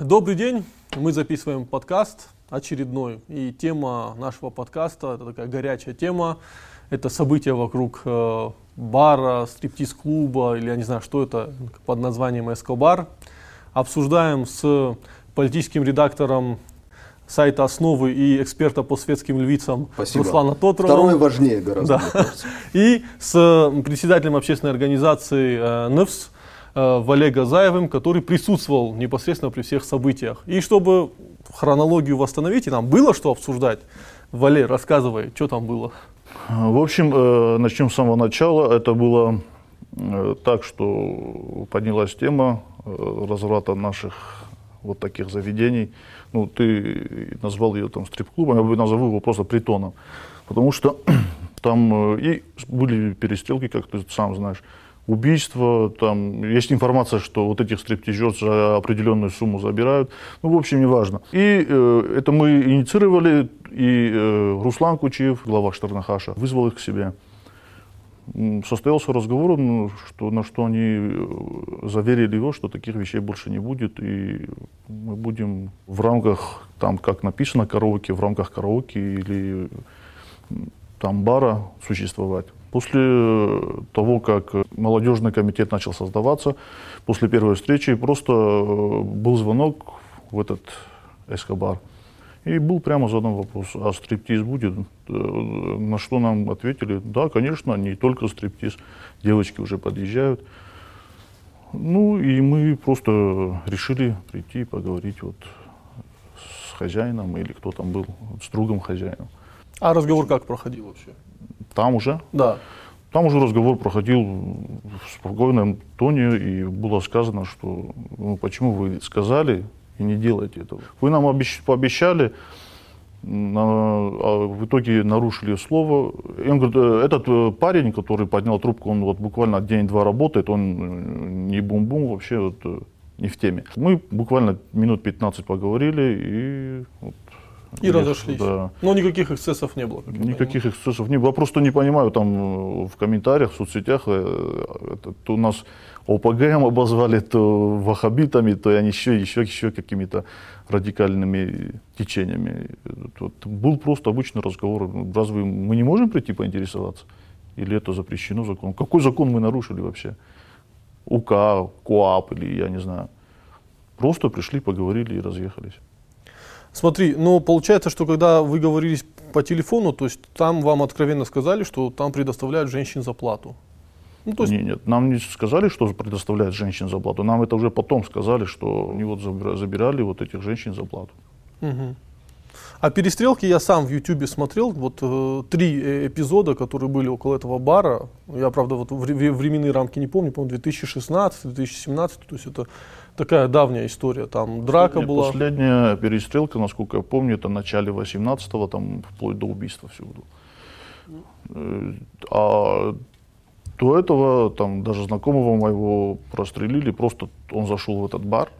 Добрый день, мы записываем подкаст очередной. И тема нашего подкаста, это такая горячая тема, это события вокруг э, бара, стриптиз-клуба, или я не знаю, что это, под названием Эскобар. Обсуждаем с политическим редактором сайта «Основы» и эксперта по светским львицам Спасибо. Руслана Тотрова. Второе важнее гораздо, Да. И с председателем общественной организации э, НЭФС э, Вале Газаевым, который присутствовал непосредственно при всех событиях. И чтобы хронологию восстановить, и нам было что обсуждать, Вале, рассказывай, что там было. В общем, э, начнем с самого начала. Это было э, так, что поднялась тема э, разврата наших вот таких заведений. Ну, ты назвал ее там стрип-клубом, я бы назову его просто притоном. Потому что там э, и были перестрелки, как ты сам знаешь, убийства, там есть информация, что вот этих стриптизеров за определенную сумму забирают. Ну, в общем, неважно. И э, это мы инициировали, и э, Руслан Кучиев, глава Штернахаша, вызвал их к себе. Состоялся разговор, ну, что, на что они э, заверили его, что таких вещей больше не будет, и мы будем в рамках, там, как написано, караоке, в рамках караоке или там бара существовать. После э, того, как э, молодежный комитет начал создаваться, после первой встречи просто э, был звонок в этот Эскобар. И был прямо задан вопрос, а стриптиз будет? На что нам ответили, да, конечно, не только стриптиз, девочки уже подъезжают. Ну и мы просто решили прийти и поговорить вот с хозяином или кто там был, с другом хозяином. А разговор как проходил вообще? Там уже Да. Там уже разговор проходил в спокойном тоне, и было сказано, что ну, почему вы сказали и не делаете этого. Вы нам обещ- пообещали, м, а в итоге нарушили слово. И он говорит, «Э, этот э, парень, который поднял трубку, он вот буквально день-два работает, он э, не бум-бум вообще вот, не в теме. Мы буквально минут 15 поговорили и... вот, И разошлись. Да. Но никаких эксцессов не было. Никаких эксцессов не было. Я просто не понимаю, там э, в комментариях, в соцсетях, э, это, то у нас ОПГ обозвали, то вахабитами, то они еще, еще, еще какими-то радикальными течениями. Вот был просто обычный разговор. Разве мы не можем прийти поинтересоваться? Или это запрещено законом? Какой закон мы нарушили вообще? УК, КОАП или я не знаю. Просто пришли, поговорили и разъехались. Смотри, ну получается, что когда вы говорились по телефону, то есть там вам откровенно сказали, что там предоставляют женщин за плату. Ну, то есть, Не- Нет, нам не сказали, что предоставляют женщин за плату. Нам это уже потом сказали, что они вот забира- забирали вот этих женщин за плату. Мгм. А перестрелки я сам в Ютубе смотрел, вот э, три э, эпизода, которые были около этого бара. Я, правда, вот вре- временные рамки не помню, по-моему, 2016-2017, то есть это такая давняя история. Там драка Нет, была. Последняя перестрелка, насколько я помню, это в начале 18-го, там вплоть до убийства все было. Э, А до этого там даже знакомого моего прострелили, просто он зашел в этот бар,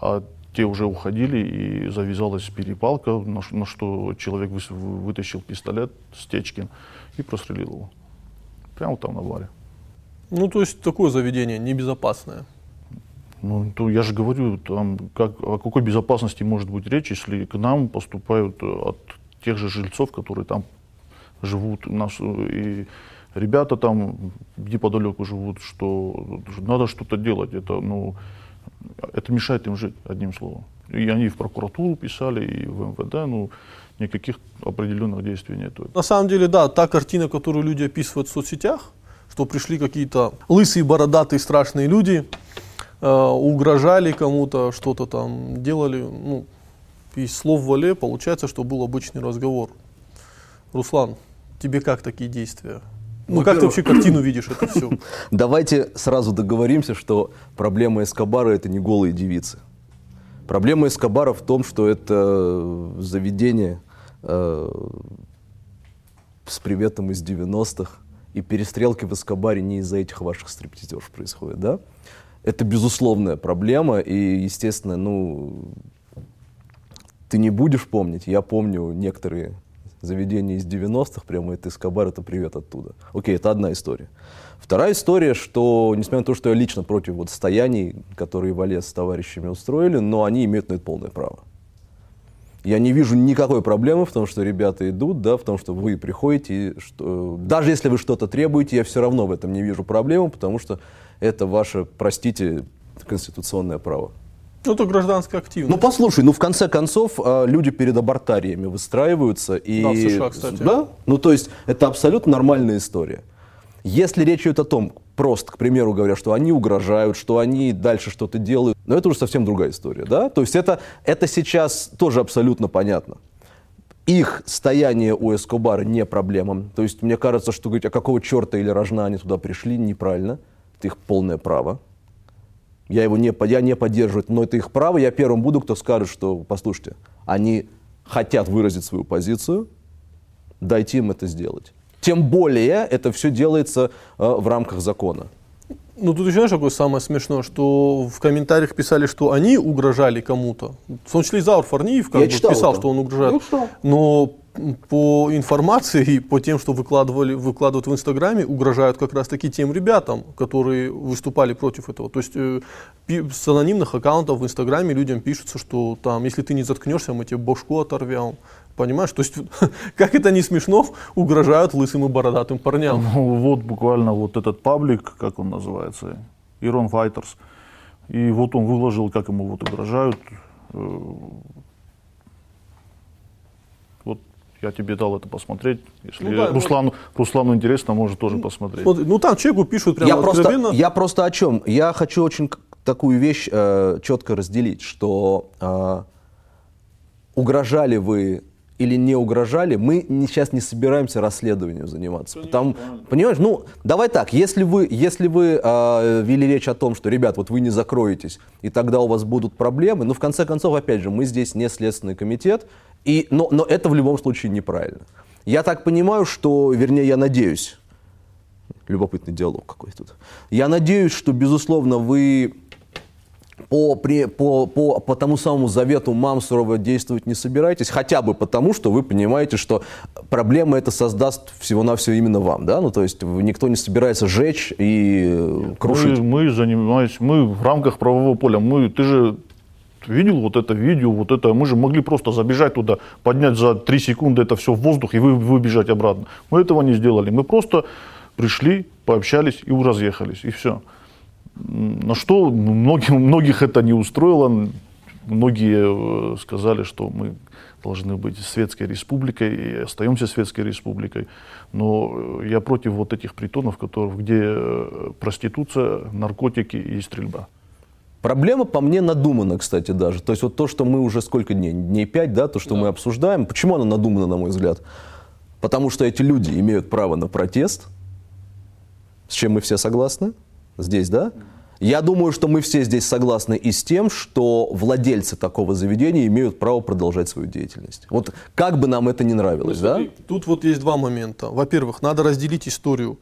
а те уже уходили, и завязалась перепалка, на, на что человек вы- вытащил пистолет Стечкин и прострелил его. Прямо там на баре. Ну, то есть такое заведение небезопасное. Ну, то я же говорю, там, как, о какой безопасности может быть речь, если к нам поступают э, от тех же жильцов, которые там живут, нас, э, и ребята там неподалеку живут, что надо что-то делать. Это, ну, это мешает им жить, одним словом. И они в прокуратуру писали, и в МВД, ну, никаких определенных действий нету. На самом деле, да, та картина, которую люди описывают в соцсетях, что пришли какие-то лысые, бородатые, страшные люди, угрожали кому-то, что-то там делали. Ну, из слов Вале получается, что был обычный разговор. Руслан, тебе как такие действия? Ну, как ты вообще картину видишь это все? Давайте сразу договоримся, что проблема Эскобара это не голые девицы. Проблема Эскобара в том, что это заведение э, с приветом из 90-х, и перестрелки в Эскобаре не из-за этих ваших стриптизеров происходят, да? Это безусловная проблема, и, естественно, ну, ты не будешь помнить, я помню некоторые заведение из 90-х, прямо это Эскобар, это привет оттуда. Окей, это одна история. Вторая история, что, несмотря на то, что я лично против вот стояний, которые Валес с товарищами устроили, но они имеют на это полное право. Я не вижу никакой проблемы в том, что ребята идут, да, в том, что вы приходите, что, даже если вы что-то требуете, я все равно в этом не вижу проблемы, потому что это ваше, простите, конституционное право. Ну, это гражданская активность. Ну, послушай, ну, в конце концов, а, люди перед абортариями выстраиваются. И... Да, в США, кстати. Да? Ну, то есть, это абсолютно нормальная история. Если речь идет о том, просто, к примеру, говоря, что они угрожают, что они дальше что-то делают, но это уже совсем другая история, да? То есть это, это сейчас тоже абсолютно понятно. Их стояние у Эскобара не проблема. То есть мне кажется, что говорить, а какого черта или рожна они туда пришли, неправильно. Это их полное право. Я его не, я не поддерживаю, но это их право. Я первым буду, кто скажет, что, послушайте, они хотят выразить свою позицию, дайте им это сделать. Тем более это все делается э, в рамках закона. Ну, тут еще, знаешь, какое самое смешное, что в комментариях писали, что они угрожали кому-то. В том числе и Заур Фарниев как Я бы читал писал, это. что он угрожает. Я читал. Но по информации и по тем, что выкладывали, выкладывают в Инстаграме, угрожают как раз-таки тем ребятам, которые выступали против этого. То есть э, с анонимных аккаунтов в Инстаграме людям пишется, что там, если ты не заткнешься, мы тебе башку оторвем. Понимаешь? То есть, как это не смешно, угрожают лысым и бородатым парням. Ну, вот буквально вот этот паблик, как он называется, Ирон Файтерс. И вот он выложил, как ему вот угрожают. Э, Вот я тебе дал это посмотреть. Если Ну да, Руслану, Руслану интересно, может тоже посмотреть. Смотри, ну там человеку пишут прямо я, просто, я просто о чем? Я хочу очень такую вещь э, четко разделить, что э, угрожали вы или не угрожали, мы не- сейчас не собираемся расследованием заниматься. Потому, понимаешь, ну, давай так, если вы, если вы э, вели речь о том, что, ребят, вот вы не закроетесь, и тогда у вас будут проблемы, ну, в конце концов, опять же, мы здесь не Следственный комитет, и, но, но это в любом случае неправильно. Я так понимаю, что, вернее, я надеюсь, любопытный диалог какой тут. Я надеюсь, что, безусловно, вы по, при- по, по, по тому самому завету Мамсурова действовать не собираетесь, хотя бы потому, что вы понимаете, что проблема это создаст всего-навсего именно вам, да? Ну, то есть никто не собирается жечь и э, крушить. Мы, мы занимаемся, мы в рамках правового поля, мы, ты же видел вот это видео, вот это, мы же могли просто забежать туда, поднять за 3 секунды это все в воздух и вы, выбежать обратно. Мы этого не сделали, мы просто пришли, пообщались и разъехались, и все. На что многих, многих это не устроило, многие э, сказали, что мы должны быть светской республикой и остаемся светской республикой. Но э, я против вот этих притонов, которых, где э, проституция, наркотики и стрельба. Проблема по мне надумана, кстати, даже. То есть вот то, что мы уже сколько дней, дней пять, да, то, что мы обсуждаем, почему она надумана, на мой взгляд? Потому что эти люди имеют право на протест, с чем мы все согласны здесь, да? Я думаю, что мы все здесь согласны и с тем, что владельцы такого заведения имеют право продолжать свою деятельность. Вот как бы нам это ни нравилось, да? Смотри, Тут вот есть два момента. Во-первых, надо разделить историю.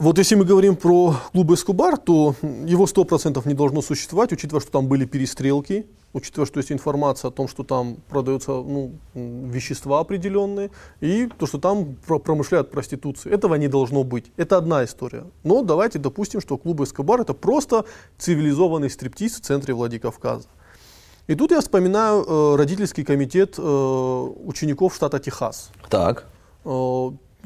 Вот если мы говорим про клуб Эскобар, то его 100% не должно существовать, учитывая, что там были перестрелки, учитывая, что есть информация о том, что там продаются ну, вещества определенные, и то, что там про- промышляют проституцией. Этого не должно быть. Это одна история. Но давайте допустим, что клуб Эскобар это просто цивилизованный стриптиз в центре Владикавказа. И тут я вспоминаю э, родительский комитет э, учеников штата Техас. Так.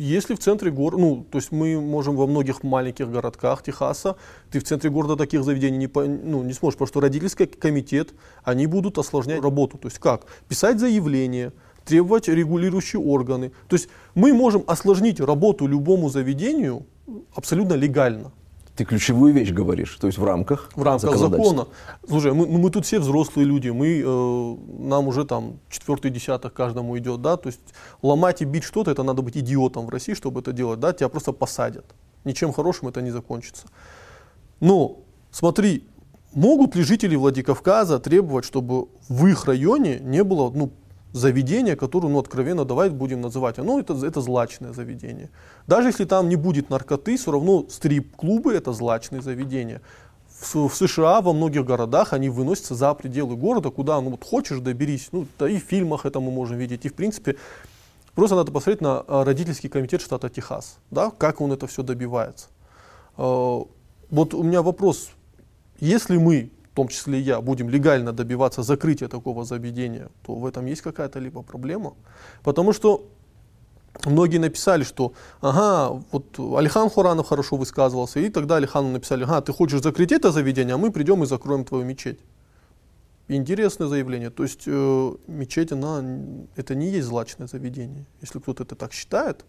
Если в центре города, ну, то есть мы можем во многих маленьких городках Техаса, ты в центре города таких заведений не, по- ну, не сможешь, потому что родительский комитет, они будут осложнять работу. То есть как? Писать заявление, требовать регулирующие органы. То есть мы можем осложнить работу любому заведению абсолютно легально. Ты ключевую вещь говоришь, то есть в рамках В рамках закона. Слушай, мы, ну, мы тут все взрослые люди, мы, э, нам уже там четвертый десяток каждому идет, да, то есть ломать и бить что-то, это надо быть идиотом в России, чтобы это делать, да, тебя просто посадят. Ничем хорошим это не закончится. Но, смотри, могут ли жители Владикавказа требовать, чтобы в их районе не было, ну, заведения, которое, ну, откровенно, давай будем называть, оно это, это злачное заведение. Даже если там не будет наркоты, все равно стрип-клубы это злачные заведения. В, в США во многих городах они выносятся за пределы города, куда, ну, вот хочешь, доберись. Ну, да и в фильмах это мы можем видеть, и в принципе Просто надо посмотреть на э, родительский комитет штата Техас, да, как он это все добивается. Э, вот у меня вопрос, если мы, в том числе я, будем легально добиваться закрытия такого заведения, то в этом есть какая-то либо проблема? Потому что многие написали, что ага, вот Алихан Хуранов хорошо высказывался, и тогда Алихану написали, ага, ты хочешь закрыть это заведение, а мы придем и закроем твою мечеть. Интересное заявление. То есть э, мечеть, она, это не есть злачное заведение. Если кто-то это так считает,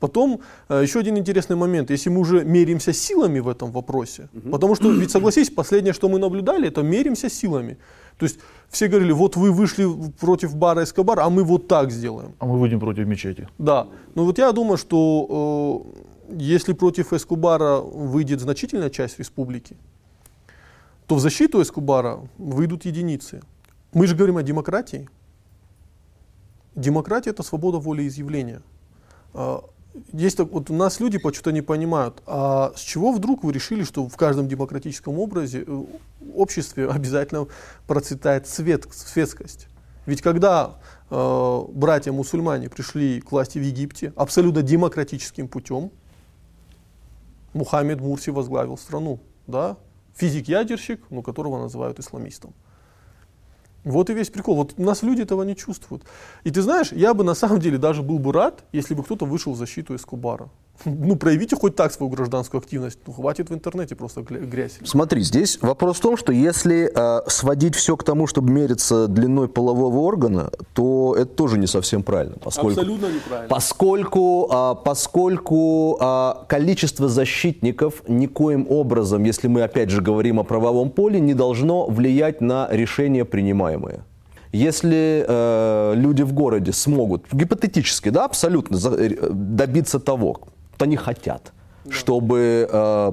Потом э, еще один интересный момент, если мы уже меряемся силами в этом вопросе, угу. потому что, ведь согласись, последнее, что мы наблюдали, это меряемся силами. То есть все говорили, вот вы вышли против бара Эскобара, а мы вот так сделаем. А мы выйдем против мечети. Да. Ну вот я думаю, что э, если против Эскобара выйдет значительная часть республики, то в защиту Эскобара выйдут единицы. Мы же говорим о демократии. Демократия – это свобода волеизъявления. Есть так, вот у нас люди почему-то не понимают, а с чего вдруг вы решили, что в каждом демократическом образе, э, обществе обязательно процветает свет, светскость? Ведь когда э, братья-мусульмане пришли к власти в Египте абсолютно демократическим путем, Мухаммед Мурси возглавил страну, да? Физик-ядерщик, ну, которого называют исламистом. Вот и весь прикол. Вот у нас люди этого не чувствуют. И ты знаешь, я бы на самом деле даже был бы рад, если бы кто-то вышел в защиту Эскобара. Ну, проявите хоть так свою гражданскую активность. Ну, хватит в интернете просто грязь. Смотри, здесь вопрос в том, что если э, сводить все к тому, чтобы мериться длиной полового органа, то это тоже не совсем правильно. Поскольку, Абсолютно неправильно. Поскольку, э, поскольку э, количество защитников никоим образом, если мы опять же говорим о правовом поле, не должно влиять на решения, принимаемые. Если э, люди в городе смогут, гипотетически, да, абсолютно э, добиться того, они хотят, да. чтобы э,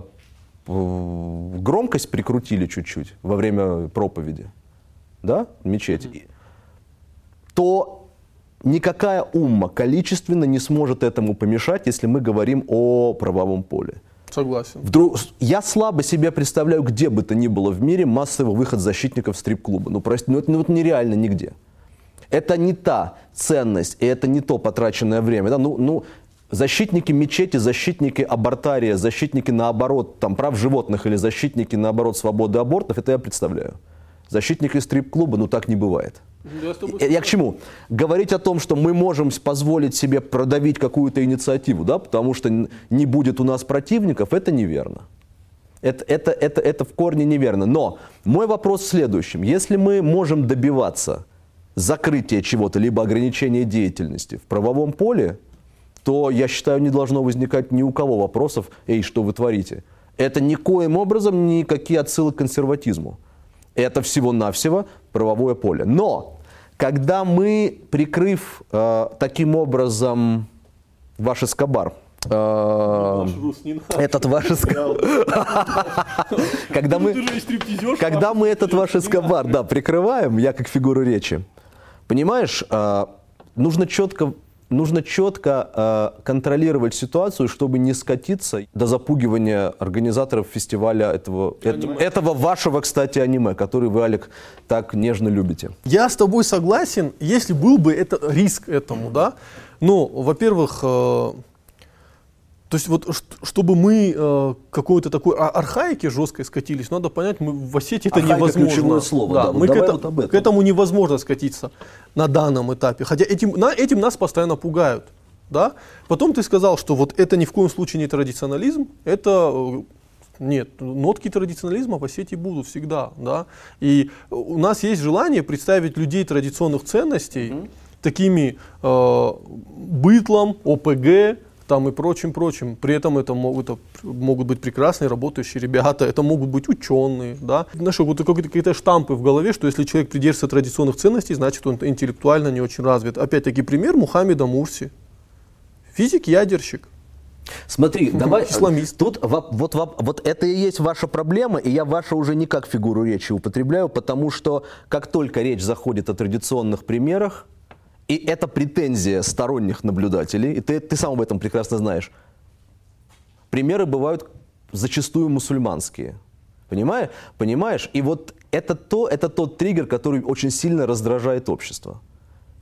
громкость прикрутили чуть-чуть во время проповеди, да, мечети, mm то никакая умма количественно не сможет этому помешать, если мы говорим о правовом поле. Согласен. Вдруг, я слабо себе представляю, где бы то ни было в мире массовый выход защитников стрип-клуба. Ну, прости, ну это, ну, это нереально нигде. Это не та ценность, и это не то потраченное время. Да? Ну, ну, защитники мечети, защитники абортария, защитники наоборот там, прав животных или защитники наоборот свободы абортов, это я представляю. Защитники стрип-клуба, ну так не бывает. Я, я к чему? Говорить о том, что мы можем позволить себе продавить какую-то инициативу, да, потому что не будет у нас противников, это неверно. Это, это, это, это в корне неверно. Но мой вопрос в следующем. Если мы можем добиваться закрытия чего-то, либо ограничения деятельности в правовом поле, то, я считаю, не должно возникать ни у кого вопросов, эй, что вы творите. Это никоим образом никакие отсылы к консерватизму. Это всего-навсего правовое поле. Но, когда мы, прикрыв э, таким образом ваш эскобар, э, этот ваш эскобар, когда мы, когда мы этот ваш эскобар, да, прикрываем, я как фигуру речи, понимаешь, э, нужно четко нужно четко э, контролировать ситуацию, чтобы не скатиться до запугивания организаторов фестиваля этого, это, этого вашего, кстати, аниме, который вы, Алик, так нежно любите. Я с тобой согласен, если был бы это риск этому, да. Ну, во-первых, э, то есть вот чтобы мы э, какой-то такой архаики жесткой скатились, надо понять, мы в Осетии это Архаика невозможно. ключевое слово. Да, да, мы к, это, вот об этом. к этому невозможно скатиться на данном этапе. Хотя этим, на, этим нас постоянно пугают. Да? Потом ты сказал, что вот это ни в коем случае не традиционализм, это э, нет, нотки традиционализма в Осетии будут всегда, да. И у нас есть желание представить людей традиционных ценностей mm-hmm. такими э, бытлом, ОПГ, там и прочим, прочим. При этом это могут, это могут быть прекрасные работающие ребята, это могут быть ученые, да. Знаешь, вот какие-то штампы в голове, что если человек придерживается традиционных ценностей, значит он интеллектуально не очень развит. Опять-таки пример Мухаммеда Мурси. Физик-ядерщик. Смотри, давай, Исламист. тут вот, вот, вот это и есть ваша проблема, и я ваша уже не как фигуру речи употребляю, потому что как только речь заходит о традиционных примерах, и это претензия сторонних наблюдателей, и ты, ты сам об этом прекрасно знаешь. Примеры бывают зачастую мусульманские. Понимаешь? Понимаешь? И вот это, то, это тот триггер, который очень сильно раздражает общество.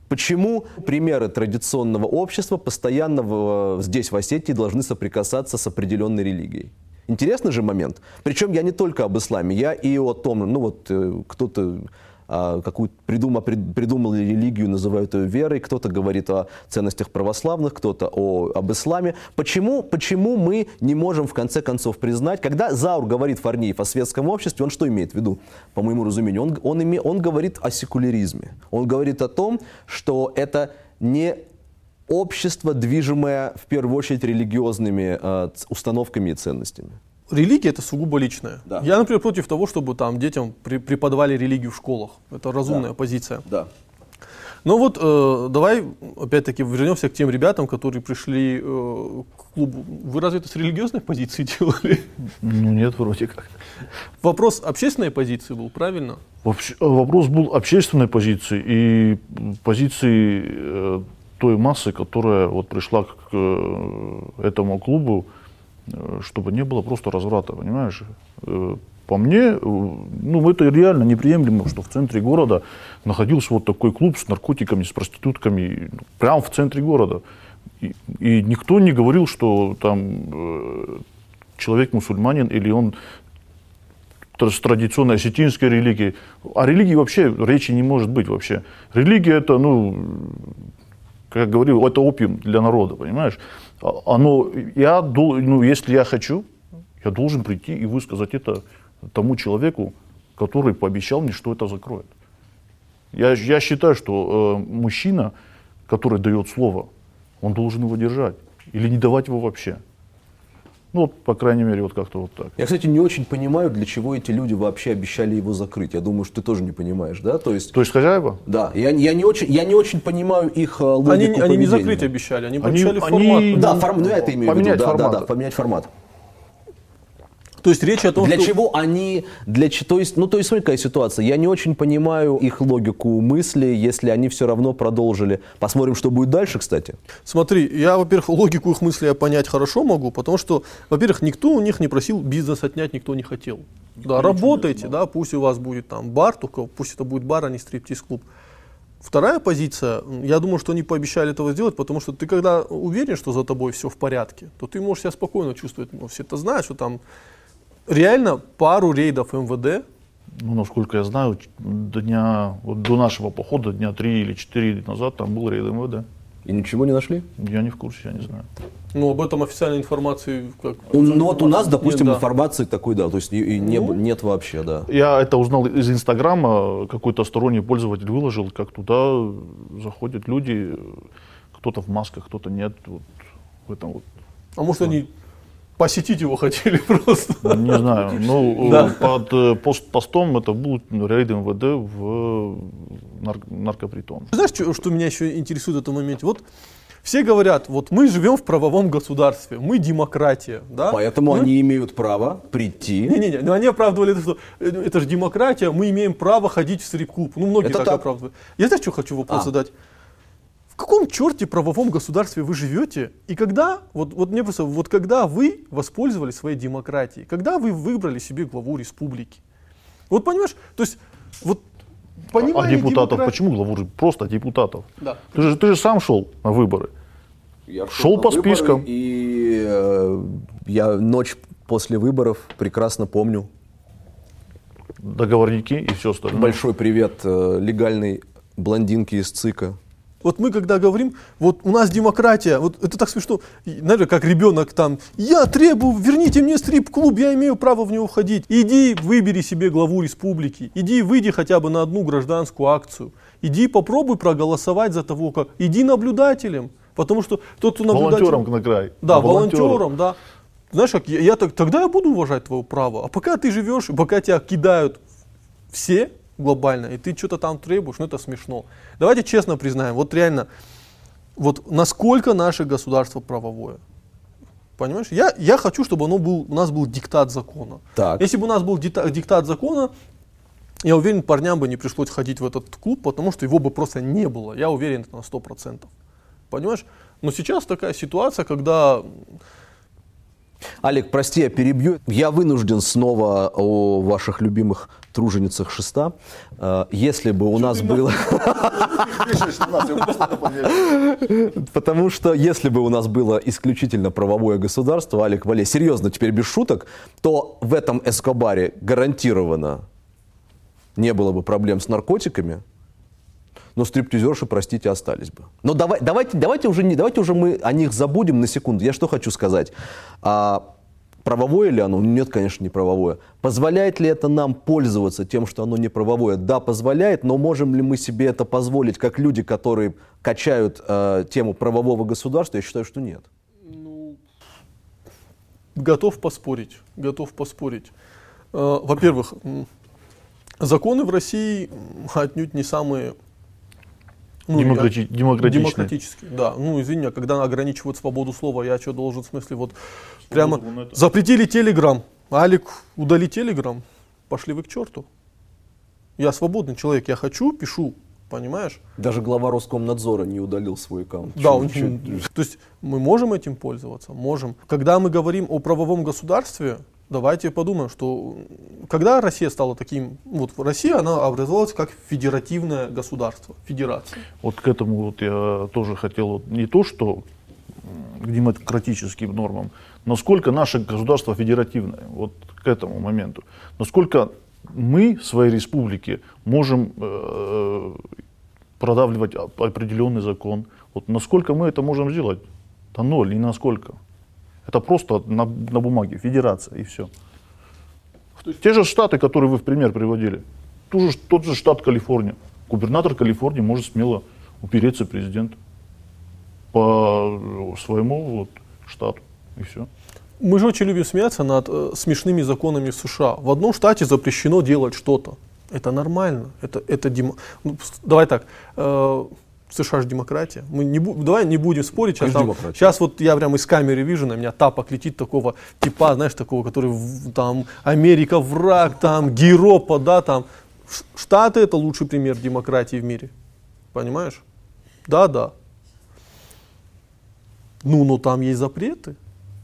Почему примеры традиционного общества постоянно в, здесь, в Осетии, должны соприкасаться с определенной религией? Интересный же момент. Причем я не только об исламе, я и о том, ну вот э, кто-то а, какую придумал, придумал религию, называют ее верой, кто-то говорит о ценностях православных, кто-то о, об исламе. Почему, почему мы не можем в конце концов признать, когда Заур говорит Фарниев о светском обществе, он что имеет в виду, по моему разумению? Он, он, име, он говорит о секуляризме. Он говорит о том, что это не общество, движимое в первую очередь религиозными э, установками и ценностями религия это сугубо личная. Да. Я, например, против того, чтобы там детям при, преподавали религию в школах. Это разумная да. позиция. Да. Но вот э, давай опять-таки вернемся к тем ребятам, которые пришли э, к клубу. Вы разве это с религиозной позиции делали? Ну нет, вроде как. Вопрос общественной позиции был, правильно? Вообще, вопрос был общественной позиции и позиции э, той массы, которая вот пришла к э, этому клубу Э, чтобы не было просто разврата, понимаешь? Э, по мне, э, ну, это реально неприемлемо, что в центре города находился вот такой клуб с наркотиками, с проститутками, прямо в центре города. И, и никто не говорил, что там э, человек мусульманин или он с традиционной осетинской религии. О религии вообще речи не может быть вообще. Религия это, ну, как говорил, это опиум для народа, понимаешь? А, оно, я, ну, если я хочу, я должен прийти и высказать это тому человеку, который пообещал мне, что это закроет. Я, я считаю, что э, мужчина, который дает слово, он должен его держать или не давать его вообще. Ну, вот, по крайней мере, вот как-то вот так. Я, кстати, не очень понимаю, для чего эти люди вообще обещали его закрыть. Я думаю, что ты тоже не понимаешь, да? То есть, То есть хозяева? Да. Я, я, не, очень, я не очень понимаю их э, логику Они, они не закрыть обещали, они, они обещали формат. Они, да, форм, ну, я это имею в виду. Да, формат. да, да, поменять формат. То есть речь о том, для что... чего они, для то есть, ну то есть смотри какая ситуация. Я не очень понимаю их логику мысли, если они все равно продолжили. Посмотрим, что будет дальше, кстати. Смотри, я, во-первых, логику их мысли я понять хорошо могу, потому что, во-первых, никто у них не просил бизнес отнять, никто не хотел. Никто да, работайте, да, пусть у вас будет там бар, только пусть это будет бар, а не стриптиз-клуб. Вторая позиция, я думаю, что они пообещали этого сделать, потому что ты когда уверен, что за тобой все в порядке, то ты можешь себя спокойно чувствовать. Ну, все это знают, что там реально пару рейдов МВД. Ну, насколько я знаю, дня, вот до нашего похода, дня три или четыре назад, там был рейд МВД. И ничего не нашли? Я не в курсе, я не знаю. Ну, об этом официальной информации как? Ну, вот у нас, допустим, нет, информации да. такой, да, то есть и, и не, ну, нет вообще, да. Я это узнал из Инстаграма, какой-то сторонний пользователь выложил, как туда заходят люди, кто-то в масках, кто-то нет, вот в этом вот. А может они посетить его хотели просто. Не знаю. Ну, да. под э, пост постом это был рейд МВД в нар- наркопритон. Знаешь, что, что меня еще интересует в этом моменте? Вот все говорят, вот мы живем в правовом государстве, мы демократия, да? Поэтому мы... они имеют право прийти. Не-не-не, но они оправдывали это, что э, это же демократия, мы имеем право ходить в стрип-клуб. Ну, многие это так, так оправдывают. Я знаешь, что хочу вопрос а. задать? В каком черте правовом государстве вы живете? И когда, вот, вот мне просто, вот когда вы воспользовались своей демократией, когда вы выбрали себе главу республики? Вот понимаешь, то есть, вот понимание А депутатов, демократ... почему главу? Просто депутатов. Да. Ты же, ты же сам шел на выборы. Я шел по спискам. И э, я ночь после выборов прекрасно помню. Договорники и все остальное. Большой привет э, легальной блондинке из ЦИКа. Вот мы когда говорим, вот у нас демократия, вот это так смешно, наверное, как ребенок там, я требую, верните мне стрип-клуб, я имею право в него входить. Иди выбери себе главу республики, иди выйди хотя бы на одну гражданскую акцию, иди попробуй проголосовать за того, как, иди наблюдателем, потому что тот, кто наблюдатель... Волонтером на край. Да, волонтером, волонтером да. Знаешь, как я, я так, тогда я буду уважать твое право, а пока ты живешь, пока тебя кидают все, глобально, и ты что-то там требуешь, ну это смешно. Давайте честно признаем, вот реально, вот насколько наше государство правовое. Понимаешь? Я, я хочу, чтобы оно был, у нас был диктат закона. Так. Если бы у нас был диктат, диктат закона, я уверен, парням бы не пришлось ходить в этот клуб, потому что его бы просто не было. Я уверен это на 100%. Понимаешь? Но сейчас такая ситуация, когда Алик, прости, я перебью. Я вынужден снова о ваших любимых труженицах шеста. Э, Если бы у нас было... Потому что если бы у нас было исключительно правовое государство, Алик Вале, серьезно, теперь без шуток, то в этом Эскобаре гарантированно не было бы проблем с наркотиками, но стриптизерши, простите, остались бы. Но давай, давайте, давайте, уже не, давайте уже мы о них забудем на секунду. Я что хочу сказать. А, правовое ли оно? Нет, конечно, не правовое. Позволяет ли это нам пользоваться тем, что оно не правовое? Да, позволяет, но можем ли мы себе это позволить, как люди, которые качают э, тему правового государства? Я считаю, что нет. Ну, готов поспорить, готов поспорить. Э, Во-первых, законы в России отнюдь не самые ну, Демократи- я- демократичные. демократические. Да, ну извини, а когда ограничивают свободу слова, я что должен, в смысле, вот прямо ну, это- запретили Телеграм, Алик, удали Телеграм, пошли вы к черту. Я свободный человек, я хочу, пишу, понимаешь? Даже глава Роскомнадзора не удалил свой аккаунт. Да, он- то есть мы можем этим пользоваться, можем. Когда мы говорим о правовом государстве, давайте подумаем, что когда Россия стала таким, вот Россия, она образовалась как федеративное государство, федерация. Вот к этому вот я тоже хотел вот не то, что к демократическим нормам, насколько наше государство федеративное, вот к этому моменту, насколько мы в своей республике можем э, продавливать оп- определенный закон, вот насколько мы это можем сделать? Да ноль, ни насколько. Это просто на, на бумаге, федерация и все. Те же штаты, которые вы в пример приводили, ту же- тот же штат Калифорния. Губернатор Калифорнии может смело упереться президенту по своему вот, штату и все. Мы же очень любим смеяться над э, смешными законами в США. В одном штате запрещено делать что-то. Это нормально. Это, это демо- ну, давай так. э, США же демократия. Мы не бу- давай не будем спорить. Сейчас, там- сейчас вот я прям из камеры вижу, на меня тапок летит такого типа, знаешь, такого, который там Америка враг, там Геропа, да, там. Штаты это лучший пример демократии в мире. Понимаешь? Да, да. Ну, но там есть запреты.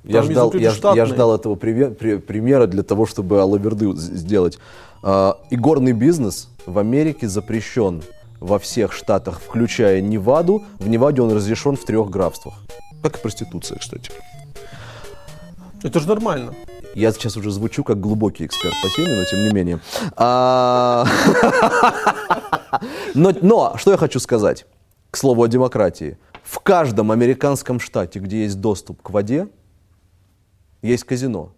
Я Там есть ждал, я, ж- я штатные. ждал этого при- примера для того, чтобы алаверды сделать. А, игорный бизнес в Америке запрещен во всех штатах, включая Неваду. В Неваде он разрешен в трех графствах. Как и проституция, кстати. Это же нормально. Я сейчас уже звучу как глубокий эксперт по теме, но тем не менее. А, Но, но что я хочу сказать, к слову о демократии. В каждом американском штате, где есть доступ к воде, есть казино.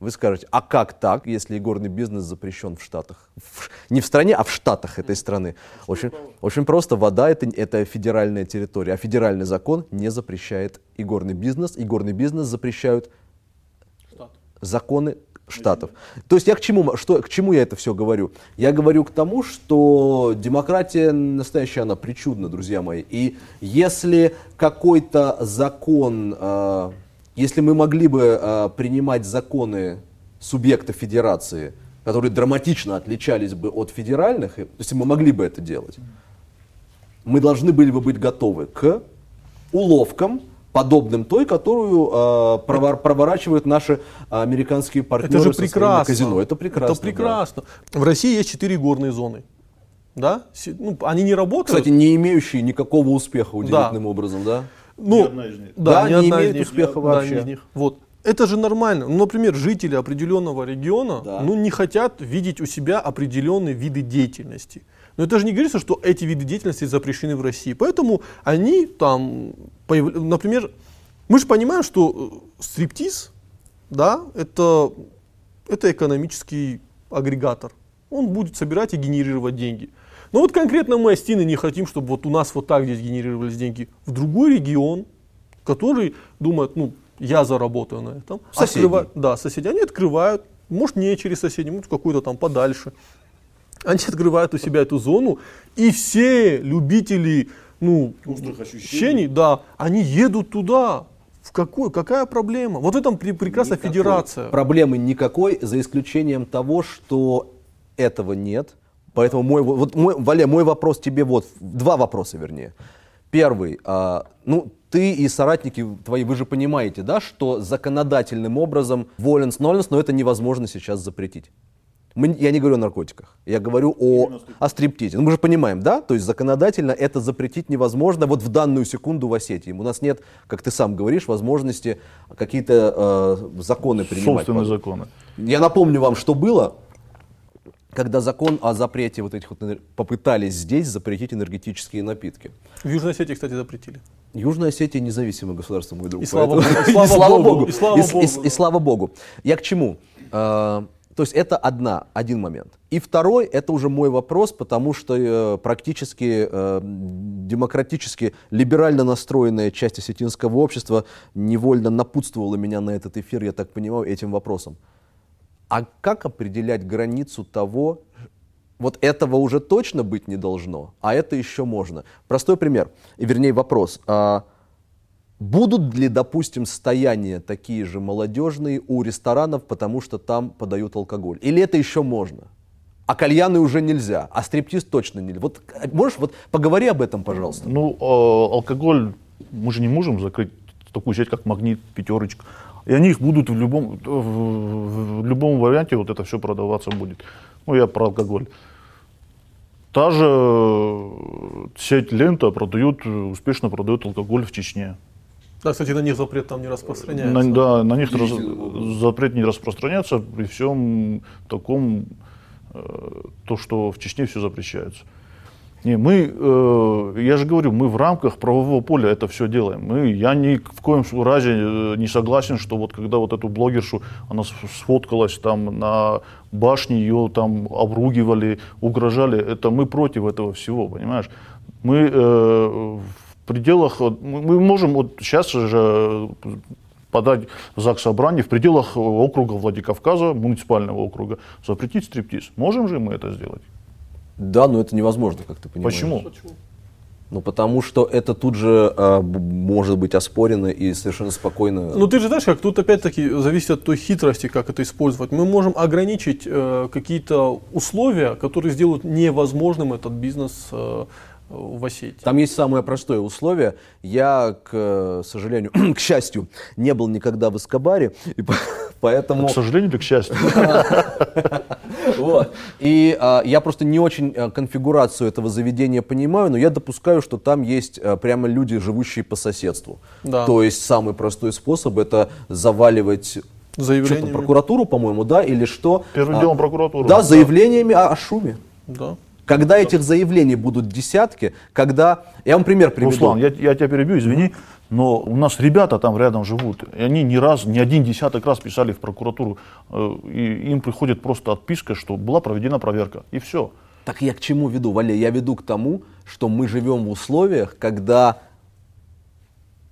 Вы скажете, а как так, если игорный бизнес запрещен в Штатах? В не в стране, а в Штатах этой страны. Очень, очень просто, вода это, это федеральная территория, а федеральный закон не запрещает игорный бизнес. Игорный бизнес запрещают законы штатов. То есть я к чему, что, к чему я это все говорю? Я говорю к тому, что демократия настоящая, она причудна, друзья мои. И если какой-то закон, э, если мы могли бы э, принимать законы субъекта федерации, которые драматично отличались бы от федеральных, если мы могли бы это делать, мы должны были бы быть готовы к уловкам, подобным той, которую э, провор- проворачивают наши американские партнеры Это же прекрасно. казино. Это прекрасно. Это прекрасно. В России есть четыре горные зоны. Да? Ну, они не да. работают. Кстати, не имеющие никакого успеха удивительным образом, да? Ну, Ни одна из них. Да, Да, ни не одна имеет из них. успеха Да, вообще. ни из них. Вот. Это же нормально. Ну, например, жители определенного региона Да. ну, не хотят видеть у себя определенные виды деятельности. Но это же не говорится, что эти виды деятельности запрещены в России. Поэтому они там, появ- например, мы же понимаем, что э, стриптиз, да, это, это экономический агрегатор. Он будет собирать и генерировать деньги. Но вот конкретно мы, Астины, не хотим, чтобы вот у нас вот так здесь генерировались деньги. В другой регион, который думает, ну, я заработаю на этом. Соседний. Открыва- Да, соседи. Они открывают, может, не через соседей, может, какую-то там подальше. Они открывают у себя эту зону, и все любители, ну, Острых ощущений. да, они едут туда. В какую, какая проблема? Вот в этом пре- прекрасна Никакой. федерация. Проблемы никакой, за исключением того, что этого нет. Поэтому мой, вот мой, Валя, мой вопрос тебе вот, два вопроса вернее. Первый, а, ну, ты и соратники твои, вы же понимаете, да, что законодательным образом воленс, ноленс, но это невозможно сейчас запретить. Мы, я не говорю о наркотиках, я говорю о, о стриптизе. Ну, мы же понимаем, да? То есть законодательно это запретить невозможно вот в данную секунду в Осетии. У нас нет, как ты сам говоришь, возможности какие-то э, законы принимать. Собственные законы. Я напомню вам, что было, когда закон о запрете вот этих вот попытались здесь запретить энергетические напитки. В Южной Осетии, кстати, запретили. Южная Осетия независимое государство, мой друг. И слава, богу, и слава богу. И слава богу. И, и, и слава богу. Я к чему? А, то есть это одна, один момент. И второй, это уже мой вопрос, потому что э, практически э, демократически либерально настроенная часть осетинского общества невольно напутствовала меня на этот эфир, я так понимаю, этим вопросом. А как определять границу того, вот этого уже точно быть не должно, а это еще можно? Простой пример, вернее вопрос. А, Будут ли, допустим, стояния такие же молодежные у ресторанов, потому что там подают алкоголь? Или это еще можно? А кальяны уже нельзя, а стриптиз точно нельзя. Вот можешь вот поговори об этом, пожалуйста. Ну, э, алкоголь мы же не можем закрыть такую сеть, как Магнит, Пятерочка. И они их будут в любом, в, в любом варианте вот это все продаваться будет. Ну, я про алкоголь. Та же сеть Лента продает, успешно продает алкоголь в Чечне. Да, кстати, на них запрет там не распространяется. На, да, на них раз, запрет не распространяется при всем таком, э, то, что в Чечне все запрещается. Не, мы, э, я же говорю, мы в рамках правового поля это все делаем. Мы, я ни в коем разе э, не согласен, что вот когда вот эту блогершу, она сфоткалась там на башне, ее там обругивали, угрожали, это мы против этого всего, понимаешь? Мы э, пределах, мы можем вот сейчас же подать в ЗАГС собрание в пределах округа Владикавказа, муниципального округа, запретить стриптиз. Можем же мы это сделать? Да, но это невозможно, как ты понимаешь. Почему? Ну, потому что это тут же э, может быть оспорено и совершенно спокойно. Ну, ты же знаешь, как тут опять-таки зависит от той хитрости, как это использовать. Мы можем ограничить э, какие-то условия, которые сделают невозможным этот бизнес э, в Осетии. Там есть самое простое условие. Я, к сожалению, к счастью, не был никогда в Эскобаре, и поэтому... К сожалению или к счастью? Вот. И а, я просто не очень а, конфигурацию этого заведения понимаю, но я допускаю, что там есть а, прямо люди, живущие по соседству. Да. То есть самый простой способ это заваливать заявлениями. прокуратуру, по-моему, да, или что? Первым а, делом прокуратуру. Да, заявлениями о, о шуме. Да. Когда этих заявлений будут десятки, когда... Я вам пример приведу. Руслан, я, я тебя перебью, извини, но у нас ребята там рядом живут, и они ни раз, ни один десяток раз писали в прокуратуру, э, и им приходит просто отписка, что была проведена проверка, и все. Так я к чему веду, Валя? Я веду к тому, что мы живем в условиях, когда,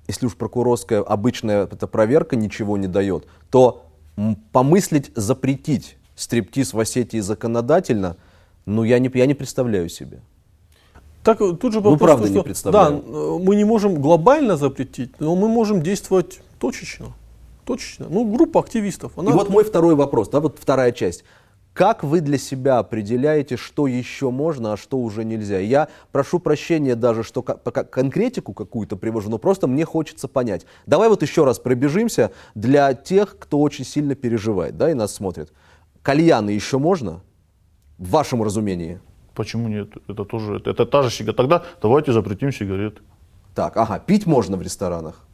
если уж прокурорская обычная эта проверка ничего не дает, то помыслить запретить стриптиз в Осетии законодательно – ну, я не, я не представляю себе. Так тут же ну, вопрос, ну, правда, что, не представляю. Да, мы не можем глобально запретить, но мы можем действовать точечно. Точечно. Ну, группа активистов. Она... И вот мой второй вопрос, да, вот вторая часть. Как вы для себя определяете, что еще можно, а что уже нельзя? Я прошу прощения даже, что конкретику какую-то привожу, но просто мне хочется понять. Давай вот еще раз пробежимся для тех, кто очень сильно переживает, да, и нас смотрит. Кальяны еще можно? В вашем разумении? Почему нет? Это тоже, это, это та же сигарета. Тогда давайте запретим сигареты. Так, ага, пить можно в ресторанах?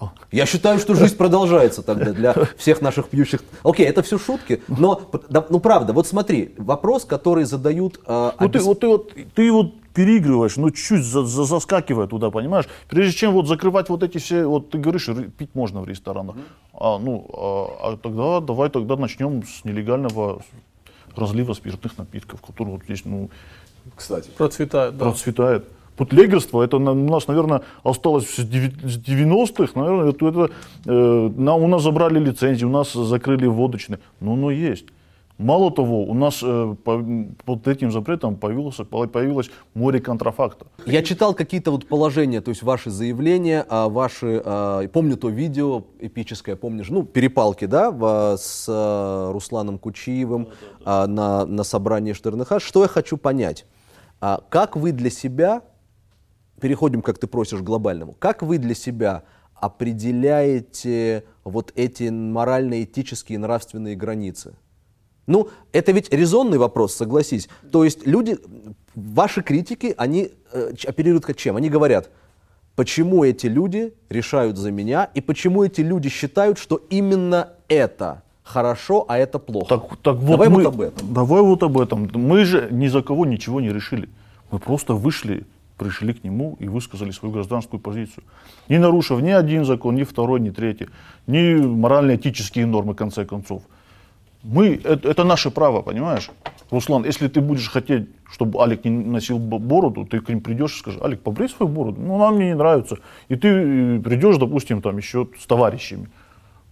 А. Я считаю, что жизнь продолжается тогда для всех наших пьющих. Окей, это все шутки, но ну правда, вот смотри, вопрос, который задают. Э, ну, ты, вот, ты, вот, ты вот переигрываешь, ну чуть-чуть за, за, заскакивая туда, понимаешь? Прежде чем вот закрывать вот эти все, вот ты говоришь, пить можно в ресторанах, а, ну, а, а тогда давай тогда начнем с нелегального разлива спиртных напитков, который вот здесь, ну, кстати, процветает. Да. Процветает. Бутлегерство, это у нас, наверное, осталось с 90-х, наверное, это, это, э, на, у нас забрали лицензии, у нас закрыли водочные, но оно есть. Мало того, у нас э, по, под этим запретом появилось, появилось море контрафакта. Я читал какие-то вот положения, то есть ваши заявления, а ваши, а, помню то видео эпическое, помнишь, ну, перепалки, да, в, с а, Русланом Кучиевым а, на, на собрании Штернха. Что я хочу понять? А, как вы для себя переходим, как ты просишь, к глобальному. Как вы для себя определяете вот эти морально-этические нравственные границы? Ну, это ведь резонный вопрос, согласись. То есть люди, ваши критики, они э, оперируют как чем? Они говорят, почему эти люди решают за меня и почему эти люди считают, что именно это хорошо, а это плохо. Так, так вот Давай мы, вот об этом. Давай вот об этом. Мы же ни за кого ничего не решили. Мы просто вышли, пришли к нему и высказали свою гражданскую позицию. Не нарушив ни один закон, ни второй, ни третий, ни морально-этические нормы, в конце концов. Мы, это, это наше право, понимаешь? Руслан, если ты будешь хотеть, чтобы Алик не носил бороду, ты к ним придешь и скажешь, Алик, побрей свою бороду, ну, нам мне не нравится. И ты э, придешь, допустим, там еще с товарищами.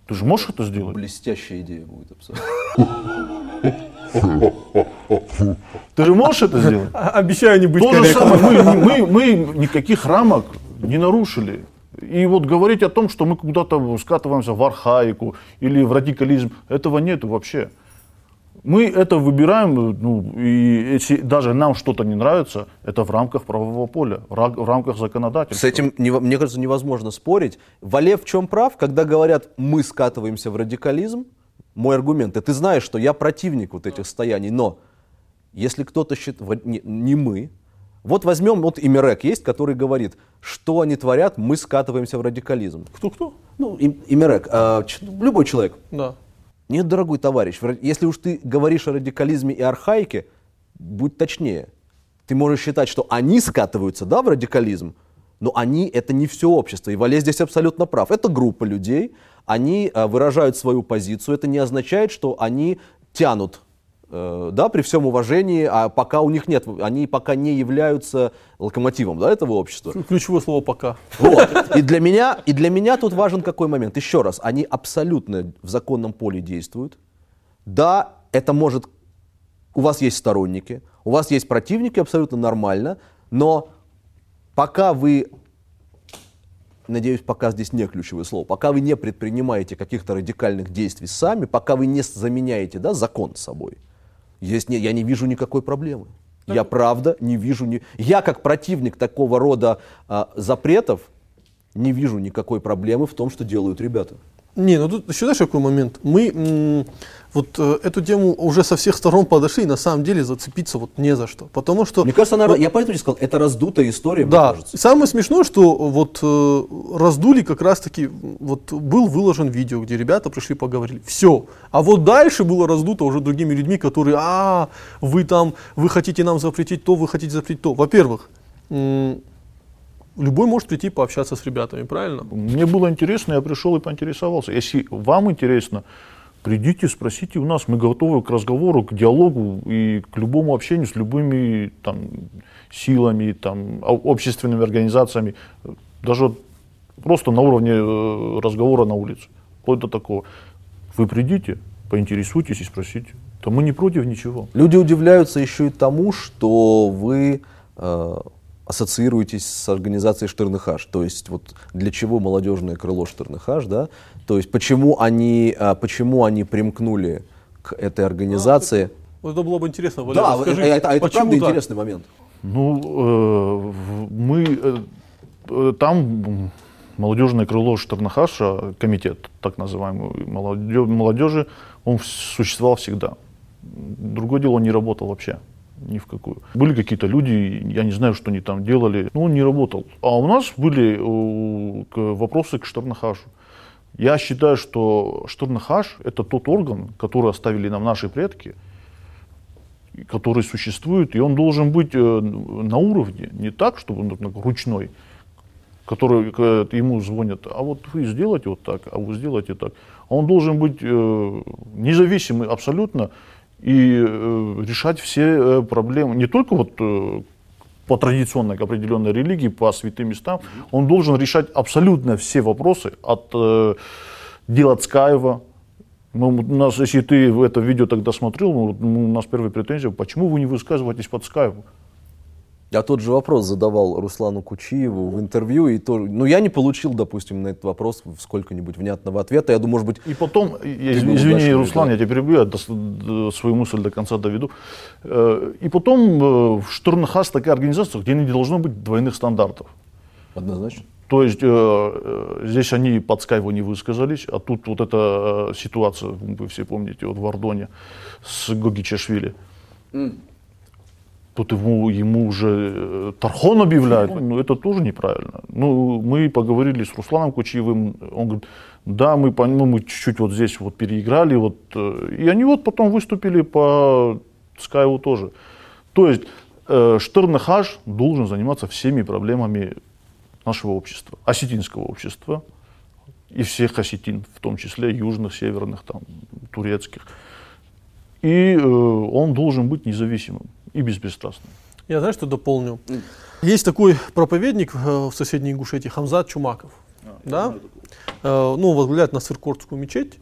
Ты же можешь это сделать? Блестящая идея будет абсолютно. Ты же можешь это сделать? А- Обещаю не быть То же самое, мы, мы, мы никаких рамок не нарушили. И вот говорить о том, что мы куда-то скатываемся в архаику или в радикализм, этого нету вообще. Мы это выбираем, ну, и если даже нам что-то не нравится, это в рамках правового поля, в ра- в рамках С законодательства. этим, нево- мне кажется, невозможно спорить. Валев в чем прав, когда говорят, мы скатываемся в радикализм, мой аргумент, и ты знаешь, что я противник вот этих состояний, но если кто-то считает, не мы, вот возьмем, вот Имерек есть, который говорит, что они творят, мы скатываемся в радикализм. Кто-кто? Ну, Им- Имерек, а, ч- любой человек. Да. Нет, дорогой товарищ, если уж ты говоришь о радикализме и архаике, будь точнее. Ты можешь считать, что они скатываются, да, в радикализм, но они это не все общество. И Вале здесь абсолютно прав. Это группа людей, они э, выражают свою позицию. Это не означает, что они тянут, э, да, при всем уважении, а пока у них нет, они пока не являются локомотивом, да, этого общества. Ключевое слово «пока». Вот. И для меня, и для меня тут важен какой момент. Еще раз, они абсолютно в законном поле действуют. Да, это может... У вас есть сторонники, у вас есть противники, абсолютно нормально, но пока вы, надеюсь, пока здесь не ключевое слово, пока вы не предпринимаете каких-то радикальных действий сами, пока вы не заменяете да, закон собой, есть, не, я не вижу никакой проблемы. Я правда не вижу, ни... я как противник такого рода а, запретов не вижу никакой проблемы в том, что делают ребята. Не, ну тут еще знаешь какой момент? Мы вот э, эту тему уже со всех сторон подошли, и на самом деле зацепиться вот не за что. Потому что... Мне кажется, она, вот- я поэтому и сказал, это раздутая история, мне Да, кажется. И самое смешное, что вот э, раздули как раз-таки, вот был выложен видео, где ребята пришли поговорили. Все. А вот дальше было раздуто уже другими людьми, которые, а, вы там, вы хотите нам запретить то, вы хотите запретить то. Во-первых, любой может прийти пообщаться с ребятами, правильно? Мне было интересно, я пришел и поинтересовался. Если вам интересно, придите, спросите у нас. Мы готовы к разговору, к диалогу и к любому общению с любыми там, силами, там, общественными организациями. Даже просто на уровне э, разговора на улице. Вплоть до такого. Вы придите, поинтересуйтесь и спросите. То мы не против ничего. Люди удивляются еще и тому, что вы э, ассоциируетесь с организацией Штернехаш. То есть вот для чего молодежное крыло Штернехаш, да? То есть почему они, а, почему они примкнули к этой организации? Вот это было бы интересно, Валерий, да, скажи, это, это- это почему правда так? интересный момент. Ну, э, мы э, э, там молодежное крыло Штернахаша, комитет так называемый молодежи, он существовал всегда. Другое дело, он не работал вообще ни в какую. Были какие-то люди, я не знаю, что они там делали, но он не работал. А у нас были э, вопросы к Штернахашу. Я считаю, что Штернахаш – это тот орган, который оставили нам наши предки, который существует, и он должен быть э, на уровне, не так, чтобы он ручной, который э, ему звонят, а вот вы сделайте вот так, а вы сделайте так. Он должен быть независимый абсолютно и э, решать все э, проблемы, не только вот э, по традиционной определенной религии, по святым местам, он должен решать абсолютно все вопросы от э, дела Цкаева, ну, у нас, если ты в это видео тогда смотрел, ну, ну, у нас первая претензия, почему вы не высказываетесь под скайпу? Я тот же вопрос задавал Руслану Кучиеву в интервью, и то, ну я не получил, допустим, на этот вопрос сколько-нибудь внятного ответа. Я думаю, может быть... И потом, я, извини, Руслан, да. я тебя перебью, я до, до, свою мысль до конца доведу. Э, и потом э, в Штурнхас такая организация, где не должно быть двойных стандартов. Однозначно. То есть э, э, здесь они под Скайву не высказались, а тут вот эта ситуация, вы все помните, вот в Ордоне с Гогичашвили. Mm. Тут ему, ему уже э, Тархон объявляют. Ну, это тоже неправильно. Ну, мы поговорили с Русланом Кучиевым, он говорит, да, мы, ну, мы чуть-чуть вот здесь вот переиграли, вот, э, и они вот потом выступили по Скайву тоже. То есть э, Штернахаш должен заниматься всеми проблемами нашего общества, осетинского общества, и всех осетин, в том числе южных, северных, там, турецких. И э, он должен быть независимым и беспристрастным. Я знаю, что дополню. Есть такой проповедник э, в соседней Ингушетии, Хамзат Чумаков. А, да? Э, ну, возглавляет на Сыркортскую мечеть.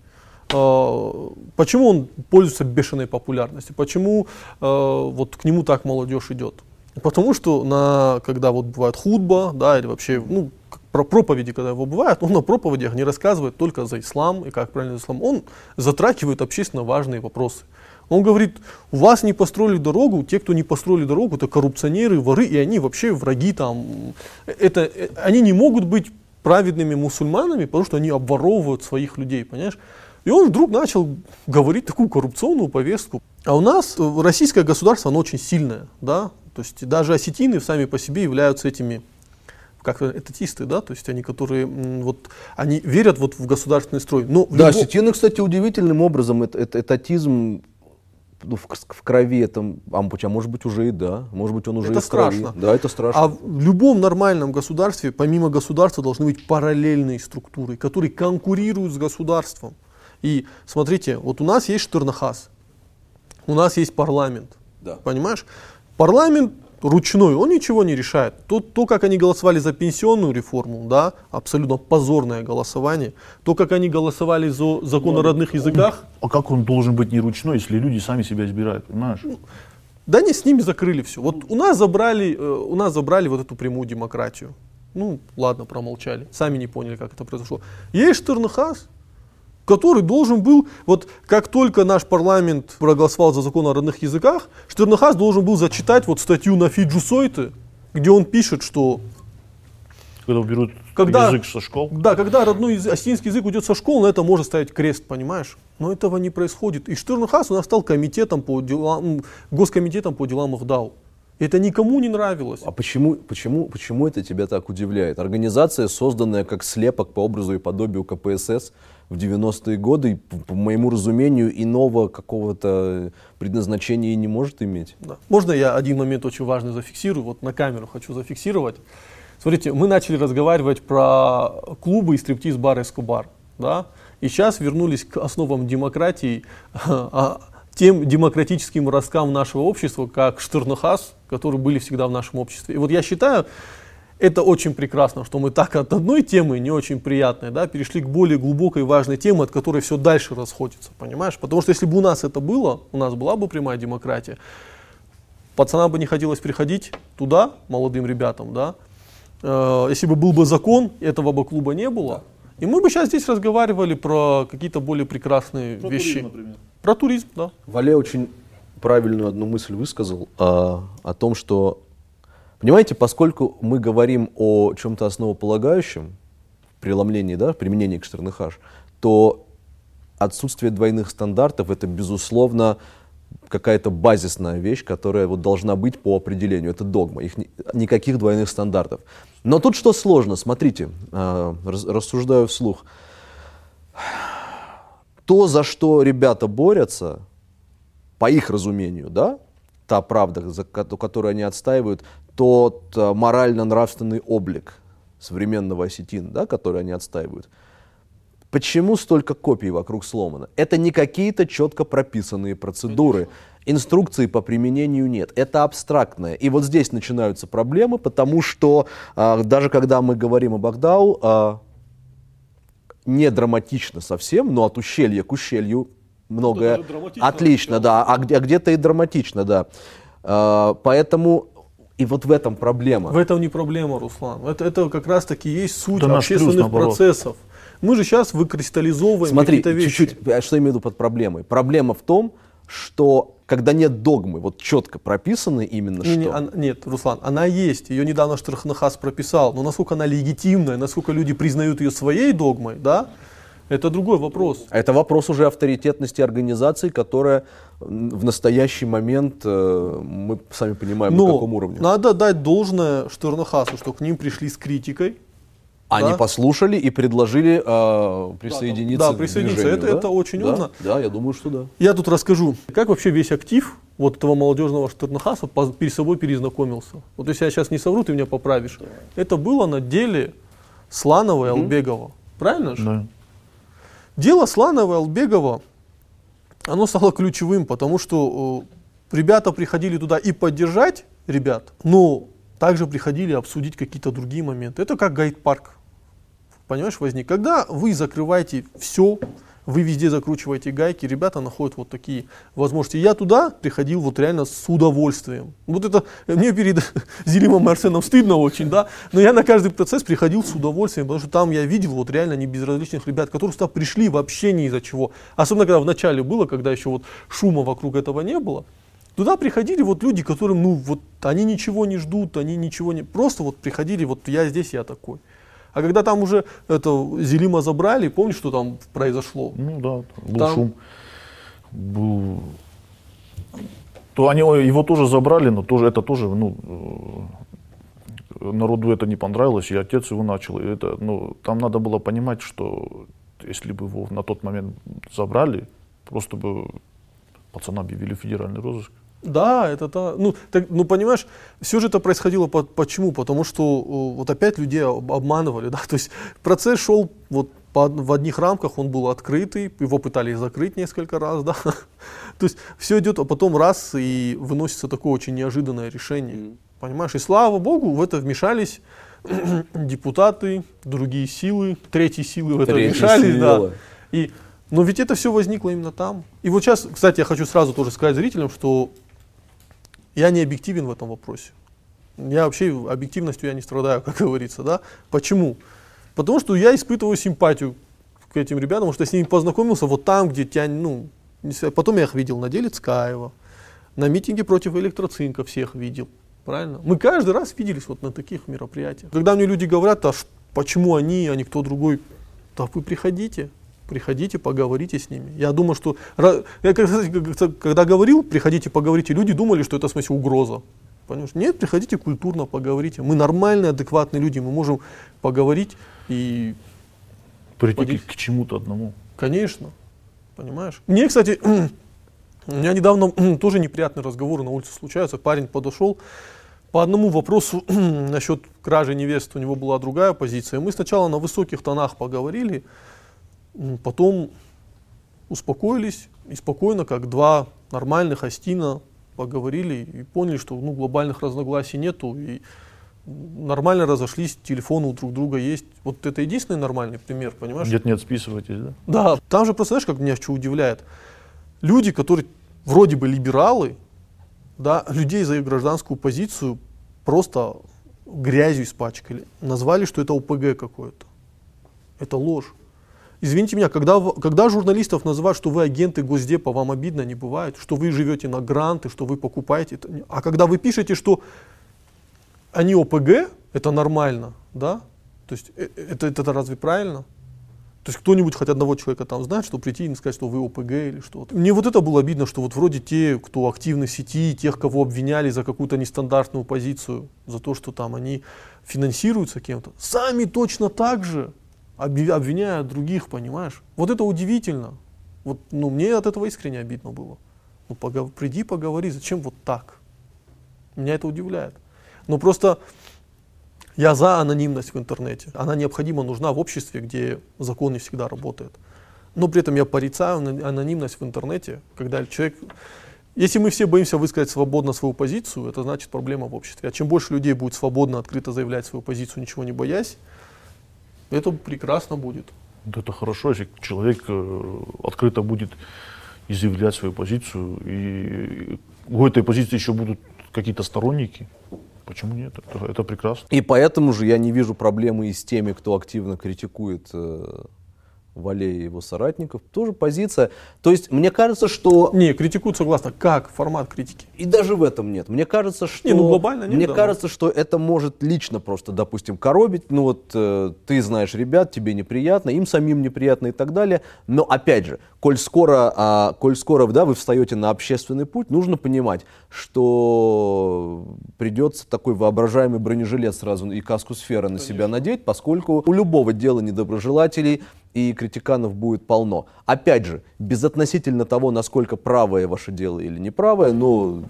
Э, почему он пользуется бешеной популярностью? Почему вот к нему так молодежь идет? Потому что на, когда вот бывает худба, да, или вообще, ну, про проповеди, когда его бывает, он на проповедях не рассказывает только за ислам и как правильно ислам. Он затрагивает общественно важные вопросы. Он говорит, у вас не построили дорогу, те, кто не построили дорогу, это коррупционеры, воры, и они вообще враги там. Это, э, они не могут быть праведными мусульманами, потому что они обворовывают своих людей, понимаешь? И он вдруг начал говорить такую коррупционную повестку. А у нас э, российское государство, оно очень сильное, да, то есть даже осетины сами по себе являются этими как этатисты, да, то есть они, которые вот, они верят вот в государственный строй. Но да, любом... осетины, кстати, удивительным образом это, этатизм ну, в, в крови, это, а, а может быть уже и да, может быть он уже это и в страшно. крови. Да, это страшно. А в любом нормальном государстве, помимо государства, должны быть параллельные структуры, которые конкурируют с государством. И смотрите, вот у нас есть Штернахас, у нас есть парламент, да. понимаешь? Парламент ручной, он ничего не решает. То, то, как они голосовали за пенсионную реформу, да, абсолютно позорное голосование. То, как они голосовали за закон о родных языках. А как он должен быть не ручной, если люди сами себя избирают, понимаешь? Ну, да не, с ними закрыли все. Вот у нас забрали, э, у нас забрали вот эту прямую демократию. Ну, ладно, промолчали. Сами не поняли, как это произошло. Есть Штернахас, который должен был, вот как только наш парламент проголосовал за закон о родных языках, Штернахас должен был зачитать вот статью на Фиджу Сойте, где он пишет, что когда уберут когда, язык со школ? Да, когда родной язык, осетинский язык уйдет со школ, на это можно ставить крест, понимаешь? Но этого не происходит. И Штернхас у нас стал комитетом по делам, госкомитетом по делам ИХДАУ. Это никому не нравилось. А почему, почему, почему это тебя так удивляет? Организация, созданная как слепок по образу и подобию КПСС, в 90-е годы, по моему разумению, иного какого-то предназначения не может иметь. Да. Можно я один момент очень важный зафиксирую? Вот на камеру хочу зафиксировать. Смотрите, мы начали разговаривать про клубы и стриптиз-бар Эскобар. Да? И сейчас вернулись к основам демократии, а, тем демократическим росткам нашего общества, как Штернахас, которые были всегда в нашем обществе. И вот я считаю, это очень прекрасно, что мы так от одной темы, не очень приятной, да, перешли к более глубокой важной теме, от которой все дальше расходится, понимаешь? Потому что если бы у нас это было, у нас была бы прямая демократия, пацанам бы не хотелось приходить туда, молодым ребятам, да, э, если бы был бы закон, этого бы клуба не было, и мы бы сейчас здесь разговаривали про какие-то более прекрасные про вещи. Туризм, например. Про туризм, да. Вале очень правильную одну мысль высказал а, о том, что Понимаете, поскольку мы говорим о чем-то основополагающем, преломлении, да, применении к Штернехаш, то отсутствие двойных стандартов это, безусловно, какая-то базисная вещь, которая вот должна быть по определению. Это догма. Их ни, никаких двойных стандартов. Но тут что сложно, смотрите, э, рассуждаю вслух. То, за что ребята борются, по их разумению, да, та правда, за которую они отстаивают, тот э, морально-нравственный облик современного осетина, да, который они отстаивают. Почему столько копий вокруг сломано? Это не какие-то четко прописанные процедуры. Инструкции по применению нет. Это абстрактное. И вот здесь начинаются проблемы, потому что э, даже когда мы говорим об Агдау, э, не драматично совсем, но от ущелья к ущелью многое... Отлично, да. А, а где-то и драматично, да. Э, поэтому И вот в этом проблема. В этом не проблема, Руслан. Это, это как раз таки есть суть Да наш плюс, общественных наоборот. процессов. Мы же сейчас выкристаллизовываем Смотри, какие-то вещи. чуть-чуть, а что я имею в виду под проблемой? Проблема в том, что когда нет догмы, вот четко прописаны именно Не, не, что. она- нет, Руслан, она есть. Ее недавно Штрахнахас прописал. Но насколько она легитимная, насколько люди признают ее своей догмой, да, это другой вопрос. Это вопрос уже авторитетности организации, которая в настоящий момент, э, мы сами понимаем, на Но каком уровне. надо дать должное Штернахасу, что к ним пришли с критикой. Они да. послушали и предложили э, присоединиться да, к присоединиться. движению, Это- да? это очень Да, умно. Да, я думаю, что да. Я тут расскажу, как вообще весь актив вот этого молодежного Штернахаса перед собой перезнакомился. Вот если я сейчас не совру, ты меня поправишь. Это было на деле Сланова и Албегова. Правильно же? Да. Дело Сланова и Албегова, оно стало ключевым, потому что э, ребята приходили туда и поддержать ребят, но также приходили обсудить какие-то другие моменты. Это как гайд-парк, понимаешь, возник. Когда вы закрываете все, вы везде закручиваете гайки, ребята находят вот такие возможности. Я туда приходил вот реально с удовольствием. Вот это мне перед Зелимом и Арсеном стыдно очень, да, но я на каждый процесс приходил с удовольствием, потому что там я видел вот реально не безразличных ребят, которые сюда пришли вообще ни из-за чего. Особенно когда в начале было, когда еще вот шума вокруг этого не было. Туда приходили вот люди, которым, ну, вот они ничего не ждут, они ничего не... Просто вот приходили, вот я здесь, я такой. А когда там уже это Зелима забрали, помнишь, что там произошло? Ну да, был Там- шум. Был... То они его тоже забрали, но тоже это тоже, ну, э, народу это не понравилось, и отец его начал. И это, ну, там надо было понимать, что если бы его на тот момент забрали, просто бы пацана объявили в федеральный розыск. Да, это та, ну, так, ну понимаешь, все же это происходило по- почему? Потому что вот опять людей об- обманывали, да, то есть процесс шел вот по, в одних рамках, он был открытый, его пытались закрыть несколько раз, да, то есть все идет, а потом раз и выносится такое очень неожиданное решение, понимаешь, и слава богу, в это вмешались депутаты, другие силы, третьи силы в это Третьи вмешались, да, силы. и но ведь это все возникло именно там. И вот сейчас, кстати, я хочу сразу тоже сказать зрителям, что я не объективен в этом вопросе. Я вообще объективностью я не страдаю, как говорится, да. Почему? Потому что я испытываю симпатию к этим ребятам, потому что я с ними познакомился вот там, где тебя, ну, потом я их видел на деле Цкаева, на митинге против электроцинка всех видел, правильно? Мы каждый раз виделись вот на таких мероприятиях. Когда мне люди говорят, а почему они, а не кто другой, да вы приходите, приходите, поговорите с ними. Я думаю, что... Я, когда говорил, приходите, поговорите, люди думали, что это, в смысле, угроза. Понимаешь? Нет, приходите культурно, поговорите. Мы нормальные, адекватные люди, мы можем поговорить и Прийти Поди- к, к чему-то одному. Конечно. Понимаешь? Мне, кстати, у меня недавно тоже неприятный разговор на улице случается. Парень подошел по одному вопросу насчет кражи невесты. У него была другая позиция. Мы сначала на высоких тонах поговорили, потом успокоились и спокойно, как два нормальных Астина, поговорили и поняли, что ну, глобальных разногласий нету. И нормально разошлись, телефоны у друг друга есть. Вот это единственный нормальный пример, понимаешь? Нет, нет, списывайтесь, да? Да, там же просто, знаешь, как меня что удивляет? Люди, которые вроде бы либералы, да, людей за их гражданскую позицию просто грязью испачкали. Назвали, что это ОПГ какое-то. Это ложь. Извините меня, когда, когда журналистов называют, что вы агенты Госдепа, вам обидно не бывает, что вы живете на гранты, что вы покупаете. это А когда вы пишете, что они ОПГ, это нормально, да? То есть э- э- это, это разве правильно? То есть кто-нибудь хоть одного человека там знает, что прийти и сказать, что вы ОПГ или что-то. Мне вот это было обидно, что вот вроде те, кто активны в сети, тех, кого обвиняли за какую-то нестандартную позицию, за то, что там они финансируются кем-то, сами точно так же обви- обвиняют других, понимаешь? Вот это удивительно. Вот, ну, мне от этого искренне обидно было. Ну, пога- приди, поговори, зачем вот так? Меня это удивляет. Но просто я за анонимность в интернете. Она необходимо нужна в обществе, где закон не всегда работает. Но при этом я порицаю анонимность в интернете, когда человек... Если мы все боимся высказать свободно свою позицию, это значит проблема в обществе. А чем больше людей будет свободно, открыто заявлять свою позицию, ничего не боясь, это прекрасно будет. Вот это хорошо, если человек э, открыто будет изъявлять свою позицию, и у этой позиции еще будут какие-то сторонники. Почему нет? Это, это прекрасно. И поэтому же я не вижу проблемы и с теми, кто активно критикует э, Вале и его соратников. Тоже позиция. То есть мне кажется, что... Не, критикуют согласно. Как формат критики? И даже в этом нет. Мне кажется, что... Не, ну глобально нет, Мне да. кажется, что это может лично просто, допустим, коробить. Ну вот э, ты знаешь ребят, тебе неприятно, им самим неприятно и так далее. Но опять же, коль скоро, а, коль скоро да, вы встаете на общественный путь, нужно понимать, что придется такой воображаемый бронежилет сразу и каску сферы на себя надеть, поскольку у любого дела недоброжелателей и критиканов будет полно. Опять же, безотносительно того, насколько правое ваше дело или неправое, но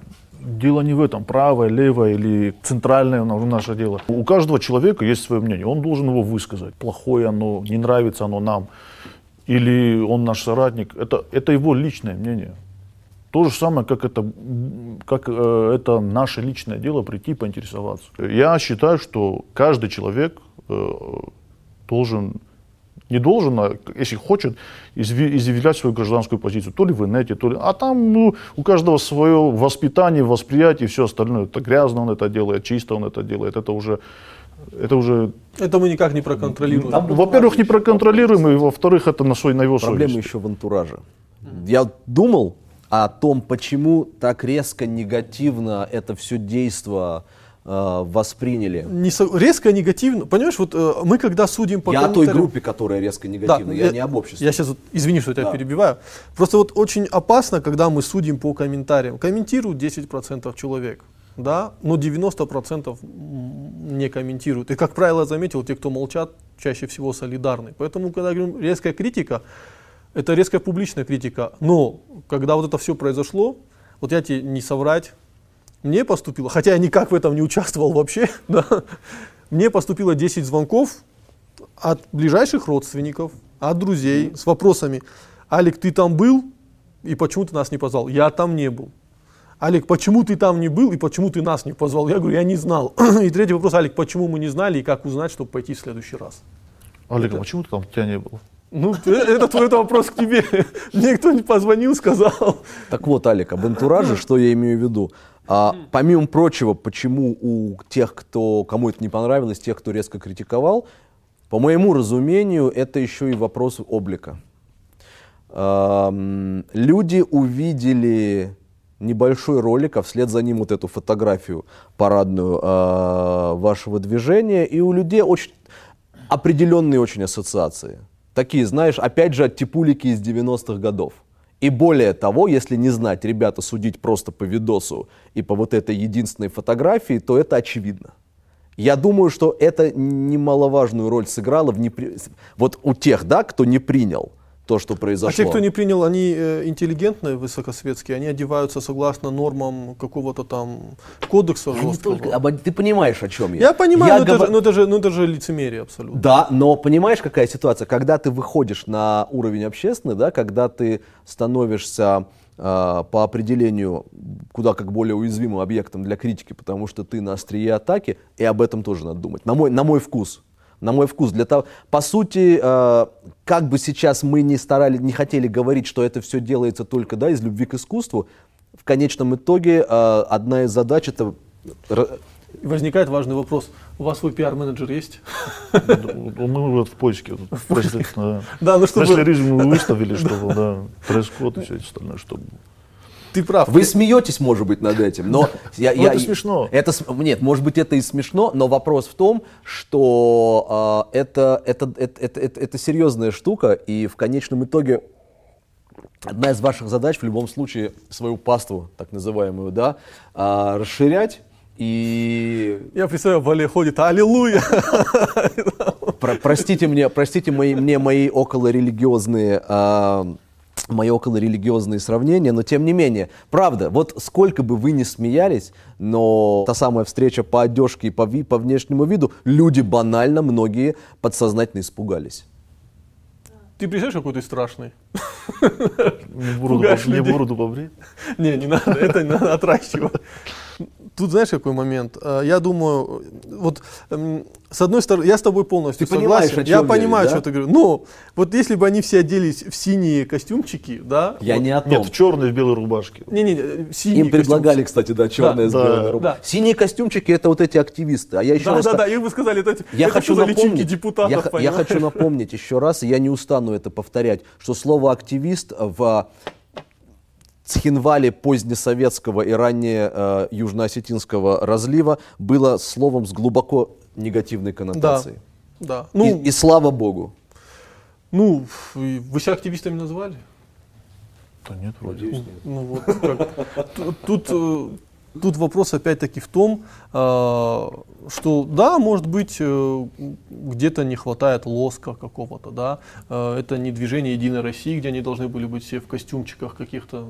Дело не в этом, правое, левое или центральное на- наше дело. У каждого человека есть свое мнение, он должен его высказать. Плохое оно, не нравится оно нам, или он наш соратник. Это, это его личное мнение. То же самое, как это, как, э, это наше личное дело прийти и поинтересоваться. Я считаю, что каждый человек э, должен, не должен, а если хочет, изъявлять свою гражданскую позицию, то ли в инете, то ли... А там ну, у каждого свое воспитание, восприятие и все остальное. Это грязно он это делает, чисто он это делает. Это уже, это уже Это мы никак не проконтролируем. во-первых, не проконтролируемо, и во-вторых, это на, свой, на его проблема еще в антураже. Я думал о том, почему так резко негативно это все действо э, восприняли. Не со- резко негативно. Понимаешь, вот э, мы когда судим по Я о той комментариям- группе, которая резко негативна, я, не об обществе. Я сейчас, вот, извини, что я тебя Да. перебиваю. Просто вот очень опасно, когда мы судим по комментариям. Комментируют 10% человек, да, но 90% м, не комментируют. И, как правило, заметил, те, кто молчат, чаще всего солидарны. Поэтому, когда говорим резкая критика, это резкая публичная критика. Но, когда вот это все произошло, вот я тебе не соврать, мне поступило, хотя я никак в этом не участвовал вообще, да, мне поступило 10 звонков от ближайших родственников, от друзей с вопросами. Алик, ты там был и почему ты нас не позвал? Я там не был. Алик, почему ты там не был и почему ты нас не позвал? Я говорю, я не знал. И третий вопрос, Алик, почему мы не знали и как узнать, чтобы пойти в следующий раз? Олег, а почему ты там тебя не было? Ну, э, это твой это вопрос к тебе. Мне кто-нибудь позвонил, сказал. Так вот, Алик, об антураже, что я имею в виду? А, помимо прочего, почему у тех, кто, кому это не понравилось, тех, кто резко критиковал, по моему разумению, это еще и вопрос облика. Ам, люди увидели небольшой ролик, а вслед за ним вот эту фотографию парадную а, вашего движения, и у людей очень определенные очень ассоциации. Такие, знаешь, опять же, типулики из 90-х годов. И более того, если не знать, ребята, судить просто по видосу и по вот этой единственной фотографии, то это очевидно. Я думаю, что это немаловажную роль сыграло в непри... вот у тех, да, кто не принял то, что произошло. А те, кто не принял, они э, интеллигентные, высокосветские, они одеваются согласно нормам какого-то там кодекса Я жесткого. только об- Ты понимаешь, о чем я? Я понимаю, Я но, это говор- же, но это же- но это же лицемерие абсолютно. Да, но понимаешь, какая ситуация? Когда ты выходишь на уровень общественный, да, когда ты становишься э, по определению куда как более уязвимым объектом для критики, потому что ты на острие атаки, и об этом тоже надо думать. На мой, на мой вкус. На мой вкус. Для того, по сути, э, как бы сейчас мы не старались, не хотели говорить, что это все делается только да, из любви к искусству, в конечном итоге э, одна из задач это возникает важный вопрос. У вас свой пиар-менеджер есть? Мы вот в поиске. Пресс- да. Да, ну чтобы... Пресс-релиз мы выставили, чтобы, да, дресс-код и все остальное, чтобы... Ты прав. Вы смеетесь, может быть, над этим, но я, Ну, я- это смешно. Это нет, может быть, это и смешно, но вопрос в том, что а, это, это, это, это, это- это серьезная штука, и в конечном итоге одна из ваших задач в любом случае свою паству, так называемую, да, а, расширять. И Я представляю, Вале ходит, аллилуйя. Про- простите мне, простите мои, мне мои околорелигиозные, а, мои околорелигиозные сравнения, но тем не менее, правда, вот сколько бы вы ни смеялись, но та самая встреча по одежке и по, ви- по внешнему виду, люди банально, многие подсознательно испугались. Ты представляешь, какой ты страшный? Не людей. бороду побрить. Не, не надо, это не надо отращивать. Тут знаешь какой момент? Э, я думаю, вот эм, с одной стороны, я с тобой полностью ты согласен. Понимаешь, я понимаю, да? что ты говоришь. Но вот если бы они все оделись в синие костюмчики, да? Я вот, не о том. Нет, в черной, в белой рубашке. Не-не, синие Им предлагали, кстати, да, черное Да, с да, рубашкой. да. Синие костюмчики это вот эти активисты. А я еще Да, раз да, да, и вы сказали, это, Я это хочу напомнить, депутатов, я, я хочу напомнить еще раз, и я не устану это повторять, что слово активист в Цхинвале позднесоветского и ранее э, южноосетинского разлива было словом с глубоко негативной Да, коннотацией. да. И- Ну, и, слава богу. ну, и вы себя активистами называли? Да нет, вроде. Ну вот, как. Тут- тут, э, тут вопрос опять-таки в том, э, что да, может быть, э, где-то не хватает лоска какого-то, да, Э, это не движение Единой России, где они должны были быть все в костюмчиках каких-то,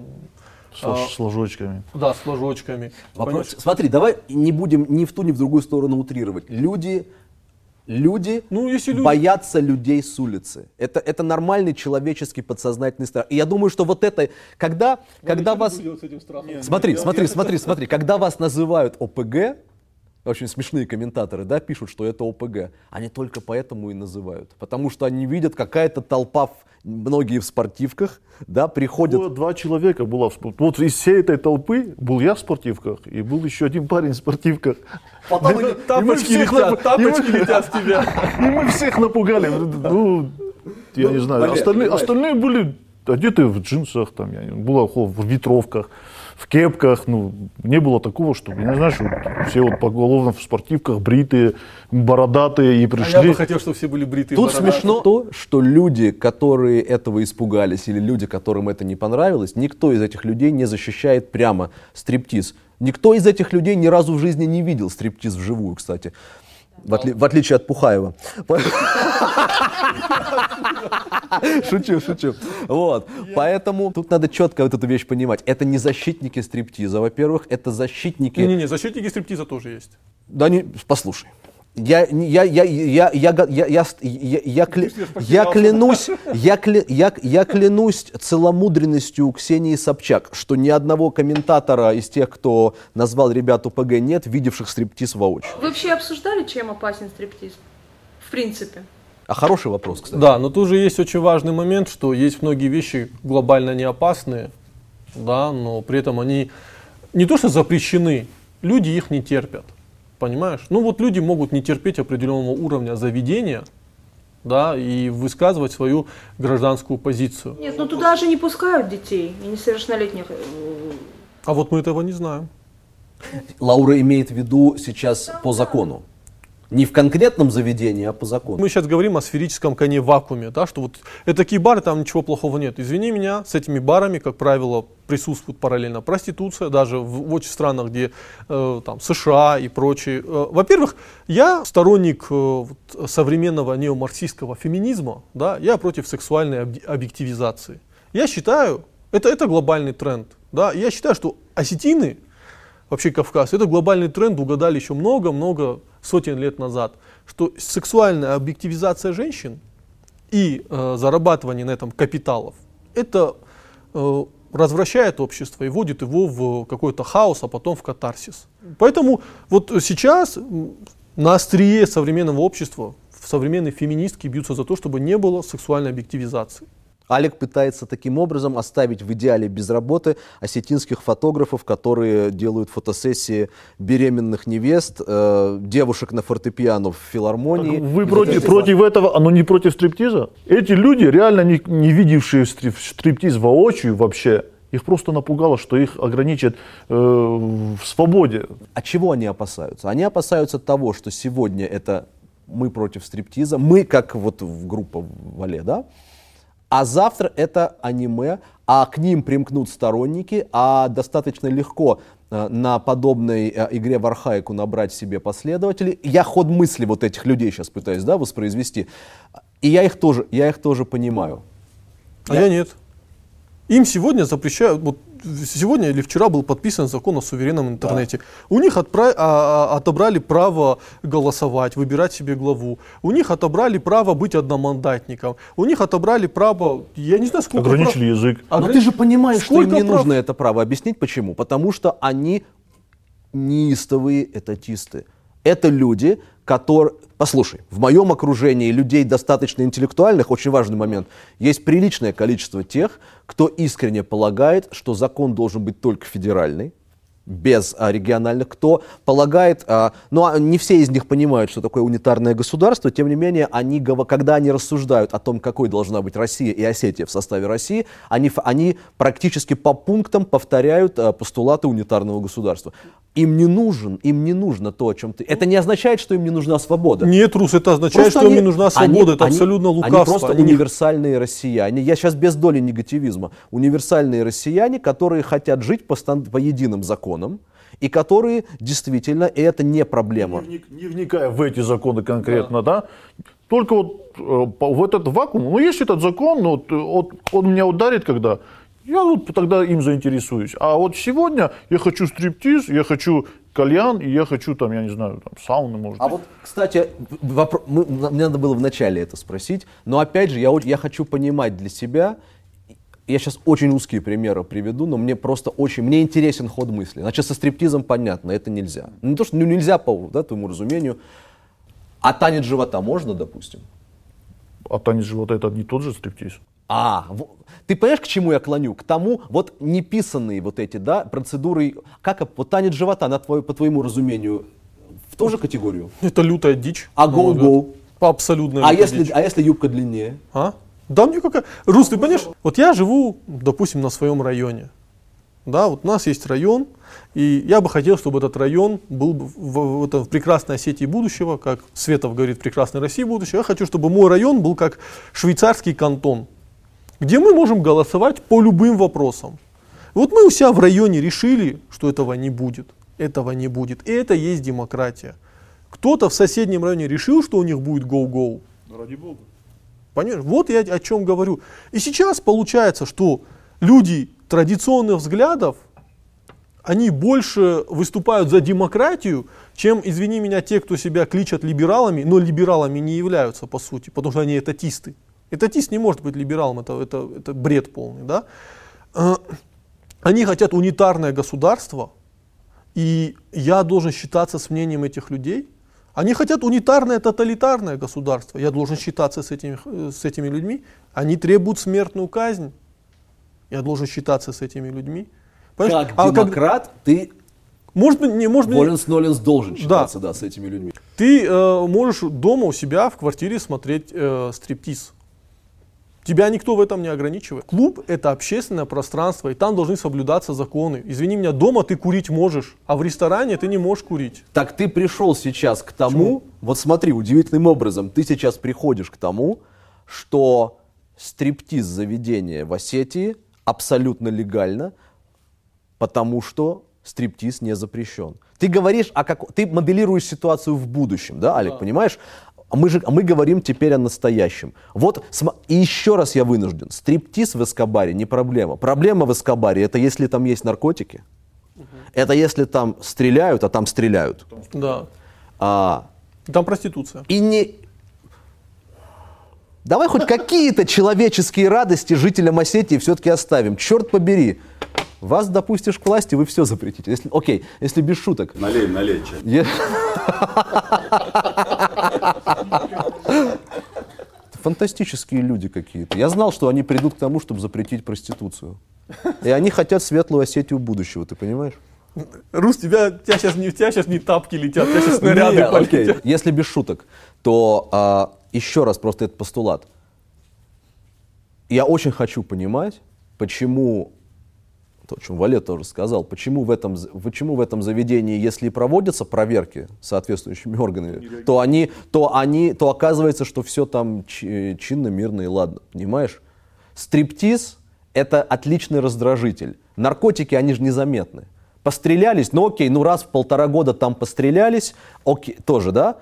С, А. с ложочками. да, с флажочками. Вопрос- Понимаешь? Смотри, давай не будем ни в ту, ни в другую сторону утрировать. Люди, люди Ну, если люди... боятся людей с улицы. Это, это нормальный человеческий подсознательный страх. И я думаю, что вот это, когда, когда вас... Смотри, смотри, смотри, смотри, когда вас называют ОПГ, очень смешные комментаторы, да, пишут, что это ОПГ. Они только поэтому и называют. Потому что они видят, какая-то толпа, в- многие в спортивках, да, приходят. Было два человека было в Вот из всей этой толпы был я в спортивках, и был еще один парень в спортивках. Потом они- Тапочки всех летят, нап- тапочки и мы- летят с тебя. И мы всех напугали. Ну, я не знаю. Валерий, Остальные, были одеты в джинсах, там, я, не- было в ветровках, в кепках. Ну, не было такого, что, я не знаю, что все вот поголовно в спортивках, бритые, бородатые, и А пришли. я бы хотел, чтобы все были бритые. Тут бородатые. смешно то, что люди, которые этого испугались, или люди, которым это не понравилось, никто из этих людей не защищает прямо стриптиз. Никто из этих людей ни разу в жизни не видел стриптиз вживую, кстати. В, отли- в отличие от Пухаева. Шучу, шучу. Вот. Поэтому тут надо четко вот эту вещь понимать. Это не защитники стриптиза, во-первых, это защитники Не-не-не, защитники стриптиза тоже есть. да не, послушай. Я, я, я, я, я, я, я, я, я, кля- я клянусь, я, кля- я, я клянусь целомудренностью Ксении Собчак, что ни одного комментатора из тех, кто назвал ребят УПГ, нет, видевших стриптиз воочию. Вы вообще обсуждали, чем опасен стриптиз? В принципе. А хороший вопрос, кстати. Да, но тут же есть очень важный момент, что есть многие вещи глобально не опасные, да, но при этом они не то что запрещены, люди их не терпят. Понимаешь? Ну вот люди могут не терпеть определенного уровня заведения, да, и высказывать свою гражданскую позицию. Нет, ну туда же не пускают детей и несовершеннолетних. э, А вот мы этого не знаем. Лаура имеет в виду сейчас по закону. Не в конкретном заведении, а по закону. Мы сейчас говорим о сферическом коне вакууме, да, что вот это такие бары, там ничего плохого нет. Извини меня, с этими барами, как правило, присутствует параллельно проституция, даже в, в очень странах, где э, там США и прочие. Э, во-первых, я сторонник э, вот современного неомарксистского феминизма, да, я против сексуальной объ- объективизации. Я считаю, это, это глобальный тренд, да, я считаю, что осетины, вообще Кавказ, это глобальный тренд, угадали еще много-много сотен лет назад, что сексуальная объективизация женщин и э, зарабатывание на этом капиталов, это э, развращает общество и вводит его в какой-то хаос, а потом в катарсис. Поэтому вот сейчас на острие современного общества современные феминистки бьются за то, чтобы не было сексуальной объективизации. Алик пытается таким образом оставить в идеале без работы осетинских фотографов, которые делают фотосессии беременных невест, э, девушек на фортепиано в филармонии. Вы против, против этого, оно не против стриптиза? Эти люди, реально не, не видевшие стрип- стриптиз воочию вообще, их просто напугало, что их ограничат э, в свободе. А чего они опасаются? Они опасаются того, что сегодня это мы против стриптиза, мы как вот в группа Вале, да? А завтра это аниме, а к ним примкнут сторонники, а достаточно легко э, на подобной э, игре в архаику набрать себе последователей. Я ход мысли вот этих людей сейчас пытаюсь да, воспроизвести. И я их тоже, я их тоже понимаю. А я нет. Им сегодня запрещают, вот сегодня или вчера был подписан закон о суверенном интернете. У них отпра- а- а- отобрали право голосовать, выбирать себе главу. У них отобрали право быть одномандатником. У них отобрали право, я не знаю, сколько Ограничили язык. прав- Но ты же понимаешь, что им Сколько не прав- нужно это право. Объяснить почему? Потому что они неистовые этатисты. Это люди, которые... Послушай, в моем окружении людей достаточно интеллектуальных, очень важный момент, есть приличное количество тех, кто искренне полагает, что закон должен быть только федеральный, без а, региональных, кто полагает, а, ну а не все из них понимают, что такое унитарное государство, тем не менее, они, когда они рассуждают о том, какой должна быть Россия и Осетия в составе России, они, они практически по пунктам повторяют постулаты унитарного государства. Им не нужен, им не нужно то, о чем ты... Это не означает, что им не нужна свобода. Нет, Рус, это означает, просто что они, им не нужна свобода, они, это они, абсолютно лукавство. Они просто они... универсальные россияне. Я сейчас без доли негативизма. Универсальные россияне, которые хотят жить по, станд... по единым законам законам, и которые действительно, и это не проблема. Не, не вникая в эти законы конкретно, да, да только вот э, в этот вакуум, ну есть этот закон, но вот, вот, он меня ударит, когда я вот тогда им заинтересуюсь. А вот сегодня я хочу стриптиз, я хочу кальян, и я хочу там, я не знаю, там, сауны, может А вот, кстати, вопрос, мы, мне надо было вначале это спросить, но опять же, я, я хочу понимать для себя, я сейчас очень узкие примеры приведу, но мне просто очень, мне интересен ход мысли. Значит, со стриптизом понятно, это нельзя. Ну, не то, что ну, нельзя по да, твоему разумению, а танец живота можно, допустим? А танец живота это не тот же стриптиз? А, ты понимаешь, к чему я клоню? К тому, вот неписанные вот эти, да, процедуры, как вот танец живота, на твой, по твоему разумению, в ту же категорию? Это лютая дичь. А гоу-гоу? Абсолютно. А если, а если юбка длиннее? А? Да мне какая... Рус, ты понимаешь? Вот я живу, допустим, на своем районе. Да, вот у нас есть район, и я бы хотел, чтобы этот район был в, в, в, в прекрасной Осетии будущего, как Светов говорит, прекрасной России будущего. Я хочу, чтобы мой район был как швейцарский кантон, где мы можем голосовать по любым вопросам. Вот мы у себя в районе решили, что этого не будет. Этого не будет. И это есть демократия. Кто-то в соседнем районе решил, что у них будет go-go. Ради бога. Понимаешь? Вот я о чем говорю. И сейчас получается, что люди традиционных взглядов, они больше выступают за демократию, чем, извини меня, те, кто себя кличат либералами, но либералами не являются, по сути, потому что они этатисты. Этатист не может быть либералом, это, это, это бред полный. Да? Э, они хотят унитарное государство, и я должен считаться с мнением этих людей, они хотят унитарное, тоталитарное государство. Я должен считаться с этими, с этими людьми. Они требуют смертную казнь. Я должен считаться с этими людьми. Понимаешь? Как а демократ как... ты может быть, не, может. Воленс Ноленс должен считаться, да. да, с этими людьми. Ты э, можешь дома у себя в квартире смотреть э, стриптиз. Тебя никто в этом не ограничивает. Клуб – это общественное пространство, и там должны соблюдаться законы. Извини меня, дома ты курить можешь, а в ресторане ты не можешь курить. Так ты пришел сейчас к тому, Почему? вот смотри, удивительным образом, ты сейчас приходишь к тому, что стриптиз заведения в Осетии абсолютно легально, потому что стриптиз не запрещен. Ты говоришь, а как ты моделируешь ситуацию в будущем, да, Олег, да. понимаешь? А мы же а мы говорим теперь о настоящем. Вот, и еще раз я вынужден. Стриптиз в Эскобаре не проблема. Проблема в Эскобаре это если там есть наркотики. Угу. Это если там стреляют, а там стреляют. Да. А, там проституция. И не... Давай хоть какие-то человеческие радости жителям Осетии все-таки оставим. Черт побери. Вас допустишь к власти, вы все запретите. Если, окей, если без шуток. Налей, налей чай. Фантастические люди какие-то. Я знал, что они придут к тому, чтобы запретить проституцию. И они хотят светлую Осетию будущего, ты понимаешь? Рус, тебя, тебя, сейчас, не, тебя сейчас не тапки летят, тебя сейчас снаряды Нет, полетят. Если без шуток, то а, еще раз просто этот постулат. Я очень хочу понимать, почему то, о чем Валет тоже сказал, почему в, этом, почему в этом заведении, если проводятся проверки соответствующими органами, то, они, то, они, то оказывается, что все там чинно, мирно и ладно. Понимаешь? Стриптиз – это отличный раздражитель. Наркотики, они же незаметны. Пострелялись, ну окей, ну раз в полтора года там пострелялись, окей, тоже, да?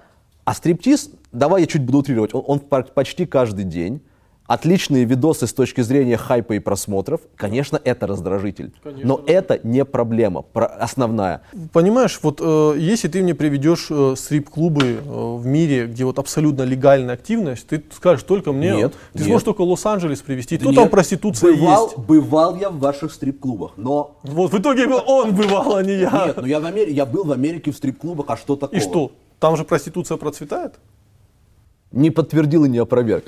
А стриптиз, давай я чуть буду утрировать, он, он почти каждый день отличные видосы с точки зрения хайпа и просмотров, конечно, это раздражитель. Но это не проблема про- основная. Понимаешь, вот э, если ты мне приведешь э, стрип-клубы э, в мире, где вот абсолютно легальная активность, ты скажешь только мне, Нет, ты нет. сможешь только Лос-Анджелес привести, то там проституция бывал, есть. Бывал я в ваших стрип-клубах, но... Вот в итоге он бывал, а не я. Нет, ну я, в Америке, я был в Америке в стрип-клубах, а что такого? И что? Там же проституция процветает? Не подтвердил и не опроверг.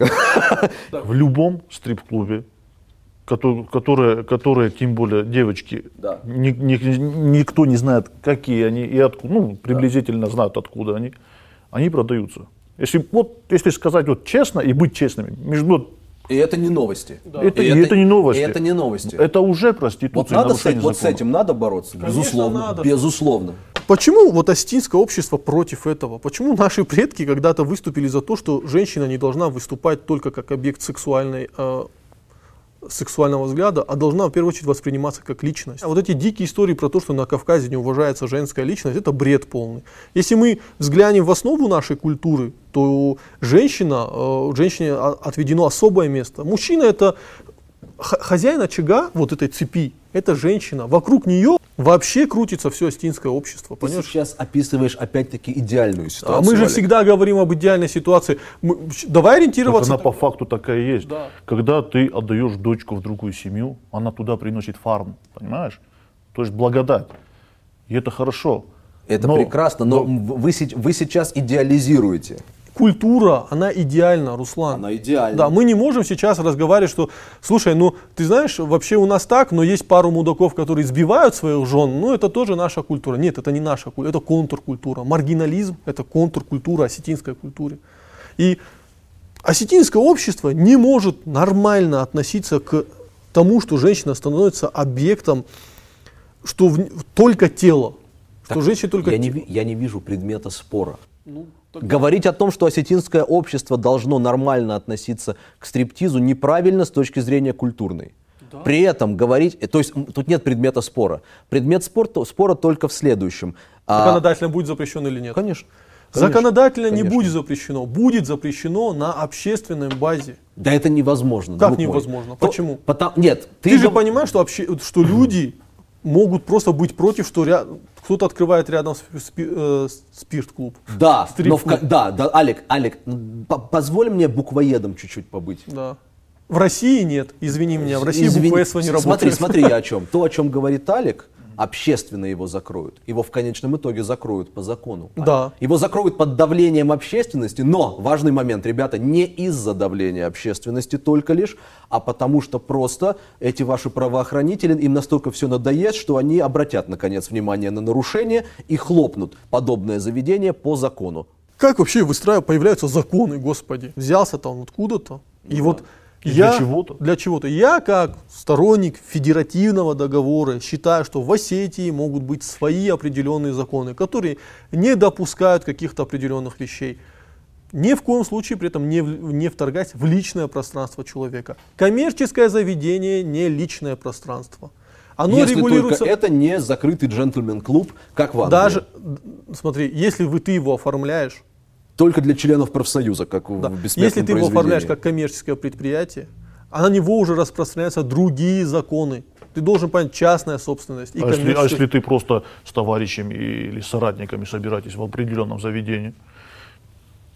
В любом стрип-клубе, кото- которые, которые, тем более девочки, Да. ни- ни- никто не знает, какие они и откуда, ну, приблизительно знают, откуда они, они продаются. Если, вот, если сказать вот честно и быть честными, между, вот, И это не новости. это, И и это не новости. и это не новости. Это уже Вот, проституция, надо с, вот с этим надо бороться, Конечно, безусловно. надо. Безусловно. Почему вот осетинское общество против этого? Почему наши предки когда-то выступили за то, что женщина не должна выступать только как объект сексуальной, э, сексуального взгляда, а должна в первую очередь восприниматься как личность? А вот эти дикие истории про то, что на Кавказе не уважается женская личность, это бред полный. Если мы взглянем в основу нашей культуры, то женщина, э, женщине отведено особое место. Мужчина это хозяин очага вот этой цепи, это женщина. Вокруг нее вообще крутится все осетинское общество. Ты Понимаешь? сейчас описываешь опять-таки идеальную ситуацию. А мы же Олег. всегда говорим об идеальной ситуации. Мы- давай Так ориентироваться. она по факту такая есть. Да. Когда ты отдаешь дочку в другую семью, она туда приносит фарм, понимаешь? То есть благодать. И это хорошо. Это Но- прекрасно, но вы, се- вы сейчас идеализируете. Культура, она идеальна, Руслан. Она идеальна. Да, мы не можем сейчас разговаривать, что, слушай, ну, ты знаешь, вообще у нас так, но есть пару мудаков, которые сбивают своих жен, ну, это тоже наша культура. Нет, это не наша культура, это контркультура. Маргинализм – это контркультура осетинской культуре. И осетинское общество не может нормально относиться к тому, что женщина становится объектом, что в- только тело. Что женщина только я, не, тело. ви- я не вижу предмета спора. Говорить о том, что осетинское общество должно нормально относиться к стриптизу, неправильно с точки зрения культурной. При этом говорить, то есть тут нет предмета спора. Предмет спорта, спора только в следующем. А, Законодательно будет запрещено или нет? конечно. Законодательно не конечно. будет запрещено. Будет запрещено на общественной базе. Да это невозможно. Как мой. невозможно? То- Почему? потом- нет, Ты, ты, же гов- понимаешь, что, обще- что люди могут просто быть против, что ря- кто-то открывает рядом спи- э, спирт-клуб. Да, но в да, да, Алик, Алик, позволь мне буквоедом чуть-чуть побыть. Да. В России нет, извини меня, в России Извини, буква «С» не Смотри, работает. смотри, я о чем. То, о чем говорит Алик, общественно его закроют. Его в конечном итоге закроют по закону. Да. Его закроют под давлением общественности, но важный момент, ребята, не из-за давления общественности только лишь, а потому что просто эти ваши правоохранители, им настолько все надоест, что они обратят, наконец, внимание на нарушение и хлопнут подобное заведение по закону. Как вообще выстраивают, появляются законы, господи? Взялся-то он откуда-то. И вот И я, для чего-то. Для чего-то. Я, как сторонник федеративного договора, считаю, что в Осетии могут быть свои определенные законы, которые не допускают каких-то определенных вещей. Ни в коем случае при этом не, не вторгать в личное пространство человека. Коммерческое заведение не личное пространство. Оно Если регулируется... только это не закрытый джентльмен-клуб, как в Англии. Даже, смотри, если вы, ты его оформляешь, Только для членов профсоюза, как Да. в Если ты его оформляешь как коммерческое предприятие, а на него уже распространяются другие законы. Ты должен понять частная собственность и А если, а если ты просто с товарищами или соратниками собираетесь в определенном заведении,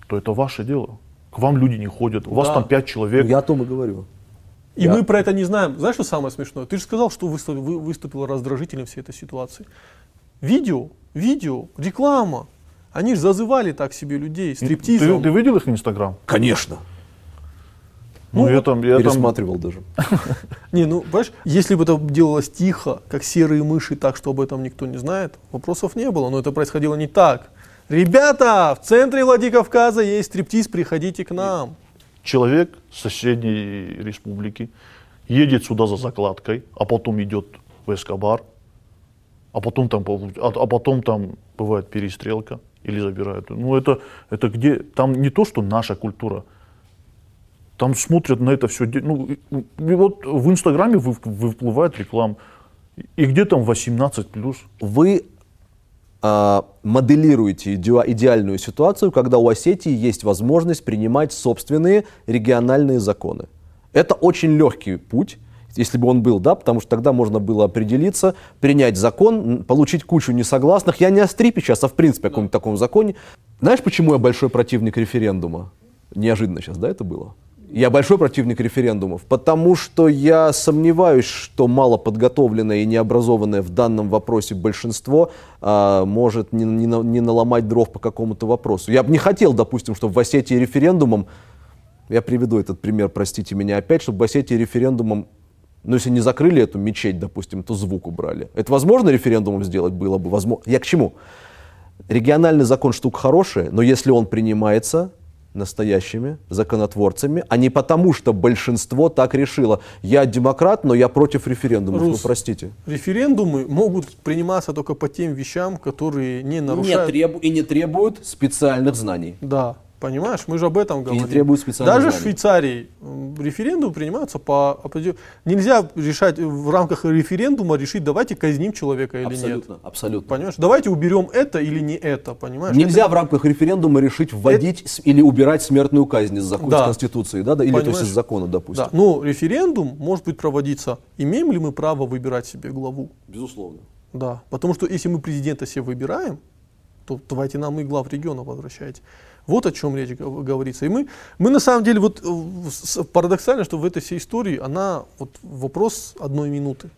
то это ваше дело. К вам люди не ходят, у вас Да. там пять человек. Я о том и говорю. И Я- мы про это не знаем. Знаешь, что самое смешное? Ты же сказал, что выступил, вы- выступило раздражителем всей этой ситуации. Видео, видео, реклама. Они же зазывали так себе людей, ты, стриптизом. ты видел их инстаграм? Конечно. Ну, я там, я там, Пересматривал даже. Не, ну, понимаешь, если бы это делалось тихо, как серые мыши, так, что об этом никто не знает, вопросов не было. Но это происходило не так. Ребята, в центре Владикавказа есть стриптиз, приходите к нам. человек с соседней республики едет сюда за закладкой, а потом идет в Эскобар, а потом там, а, а потом там бывает перестрелка или забирают. Ну это, это где, там не то, что наша культура, там смотрят на это все. Ну, и- вот в Инстаграме вы- выплывает реклама. И где там 18 плюс? Вы а, моделируете идеа- идеальную ситуацию, когда у Осетии есть возможность принимать собственные региональные законы. Это очень легкий путь, если бы он был, да, потому что тогда можно было определиться, принять закон, получить кучу несогласных. Я не о стрипе сейчас, а в принципе о каком-нибудь таком законе. Знаешь, почему я большой противник референдума? Неожиданно сейчас, да, это было? Я большой противник референдумов, потому что я сомневаюсь, что малоподготовленное и необразованное в данном вопросе большинство а, может не, не, не наломать дров по какому-то вопросу. Я бы не хотел, допустим, чтобы в Осетии референдумом, я приведу этот пример, простите меня опять, чтобы в Осетии референдумом ну, если не закрыли эту мечеть, допустим, то звук убрали. Это возможно референдумом сделать было бы? Возможно. Я к чему? Региональный закон штука хорошая, но если он принимается, настоящими законотворцами, а не потому, что большинство так решило. Я демократ, но я против референдумов. Рус, ну, простите. Референдумы могут приниматься только по тем вещам, которые не нарушают... Не требу... И не требуют специальных знаний. Да. Понимаешь, мы же об этом говорим. И не требует Даже знаний. в Швейцарии референдум принимаются по Нельзя решать в рамках референдума решить, давайте казним человека или абсолютно, нет. Абсолютно. Понимаешь? Давайте уберем это или не это, понимаешь? Нельзя это... в рамках референдума решить вводить это... или убирать смертную казнь из, закон, да. из Конституции, да, да? или то есть из закона, допустим. Да. Ну, референдум может быть проводиться. Имеем ли мы право выбирать себе главу? Безусловно. Да, потому что если мы президента себе выбираем, то давайте нам и глав региона возвращайте. Вот о чем речь говорится. И мы, мы на самом деле, вот э, парадоксально, что в этой всей истории она вот вопрос одной минуты.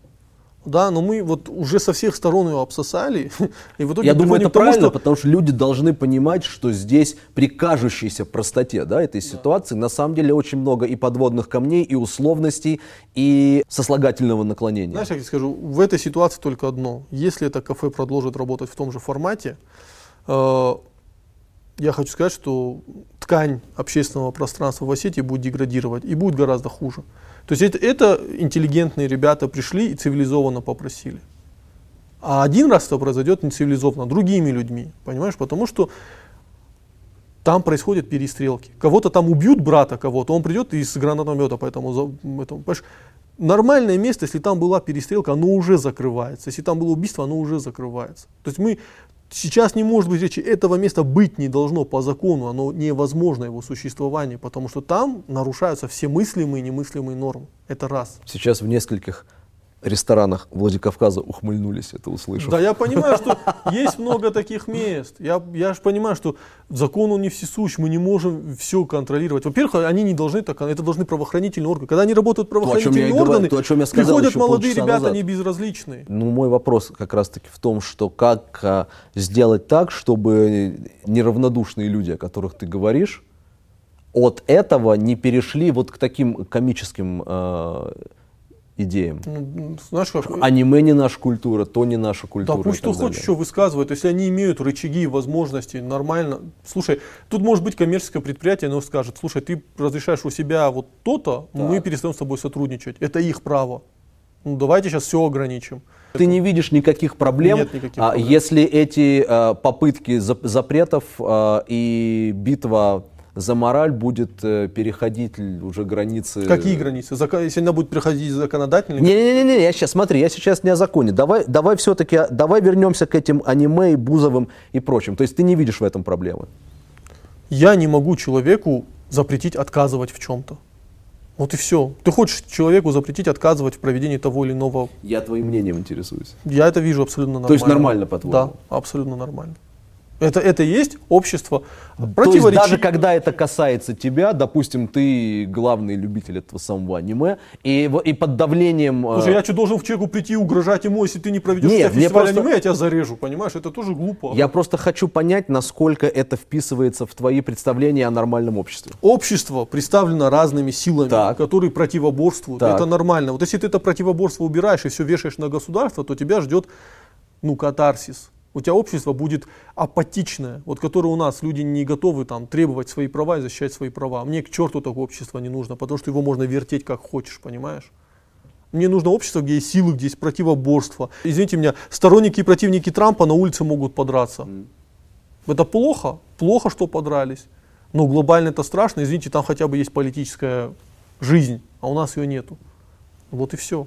Да, но мы вот уже со всех сторон ее обсосали. И в итоге Я думаю, это тому, правильно, что... потому что люди должны понимать, что здесь при кажущейся простоте да, этой ситуации да. на самом деле очень много и подводных камней, и условностей, и сослагательного наклонения. Знаешь, я тебе скажу, в этой ситуации только одно. Если это кафе продолжит работать в том же формате, э, я хочу сказать, что ткань общественного пространства в Осетии будет деградировать и будет гораздо хуже. То есть это, это интеллигентные ребята пришли и цивилизованно попросили. А один раз это произойдет нецивилизованно, другими людьми, понимаешь? Потому что там происходят перестрелки. Кого-то там убьют брата кого-то, он придет из гранатомета, поэтому, поэтому понимаешь, нормальное место, если там была перестрелка, оно уже закрывается. Если там было убийство, оно уже закрывается. То есть мы Сейчас не может быть речи, этого места быть не должно по закону, оно невозможно его существование, потому что там нарушаются все мыслимые и немыслимые нормы. Это раз. Сейчас в нескольких ресторанах Владикавказа ухмыльнулись, это услышав. Да, я понимаю, что есть много таких мест. Я, я же понимаю, что закон он не всесущ, мы не можем все контролировать. Во-первых, они не должны так, это должны правоохранительные органы. Когда они работают правоохранительные то, органы, то, о чем я сказал приходят молодые ребята, назад. они безразличные. Ну, мой вопрос как раз-таки в том, что как а, сделать так, чтобы неравнодушные люди, о которых ты говоришь, от этого не перешли вот к таким комическим э, идеям. Ну, знаешь, как... Аниме не наша культура, то не наша культура. Да, пусть кто хочет, что высказывает. Если они имеют рычаги и возможности, нормально. Слушай, тут может быть коммерческое предприятие, оно скажет, слушай, ты разрешаешь у себя вот то-то, мы перестаем с тобой сотрудничать. Это их право. Ну давайте сейчас все ограничим. Ты не видишь никаких проблем, Нет никаких а, проблем. если эти а, попытки запретов а, и битва за мораль будет э, переходить уже границы. Какие границы? Если она будет переходить законодательно? Не-не-не, я сейчас, смотри, я сейчас не о законе. Давай, давай все-таки, давай вернемся к этим аниме и Бузовым и прочим. То есть ты не видишь в этом проблемы? Я не могу человеку запретить отказывать в чем-то. Вот и все. Ты хочешь человеку запретить отказывать в проведении того или иного... Я твоим мнением интересуюсь. Я это вижу абсолютно нормально. То есть нормально, по-твоему? Да, абсолютно нормально. Это, это и есть общество То есть даже когда это касается тебя, допустим, ты главный любитель этого самого аниме, и, и под давлением... Э, Слушай, я что, должен в человеку прийти и угрожать ему, если ты не проведешь Нет, фестиваль просто... аниме, я тебя зарежу, понимаешь? Это тоже глупо. Я просто хочу понять, насколько это вписывается в твои представления о нормальном обществе. Общество представлено разными силами, так. которые противоборствуют. Так. Это нормально. Вот если ты это противоборство убираешь и все вешаешь на государство, то тебя ждет ну, катарсис у тебя общество будет апатичное, вот которое у нас люди не готовы там требовать свои права и защищать свои права. Мне к черту такое общество не нужно, потому что его можно вертеть как хочешь, понимаешь? Мне нужно общество, где есть силы, где есть противоборство. Извините меня, сторонники и противники Трампа на улице могут подраться. Это плохо? Плохо, что подрались. Но глобально это страшно. Извините, там хотя бы есть политическая жизнь, а у нас ее нету. Вот и все.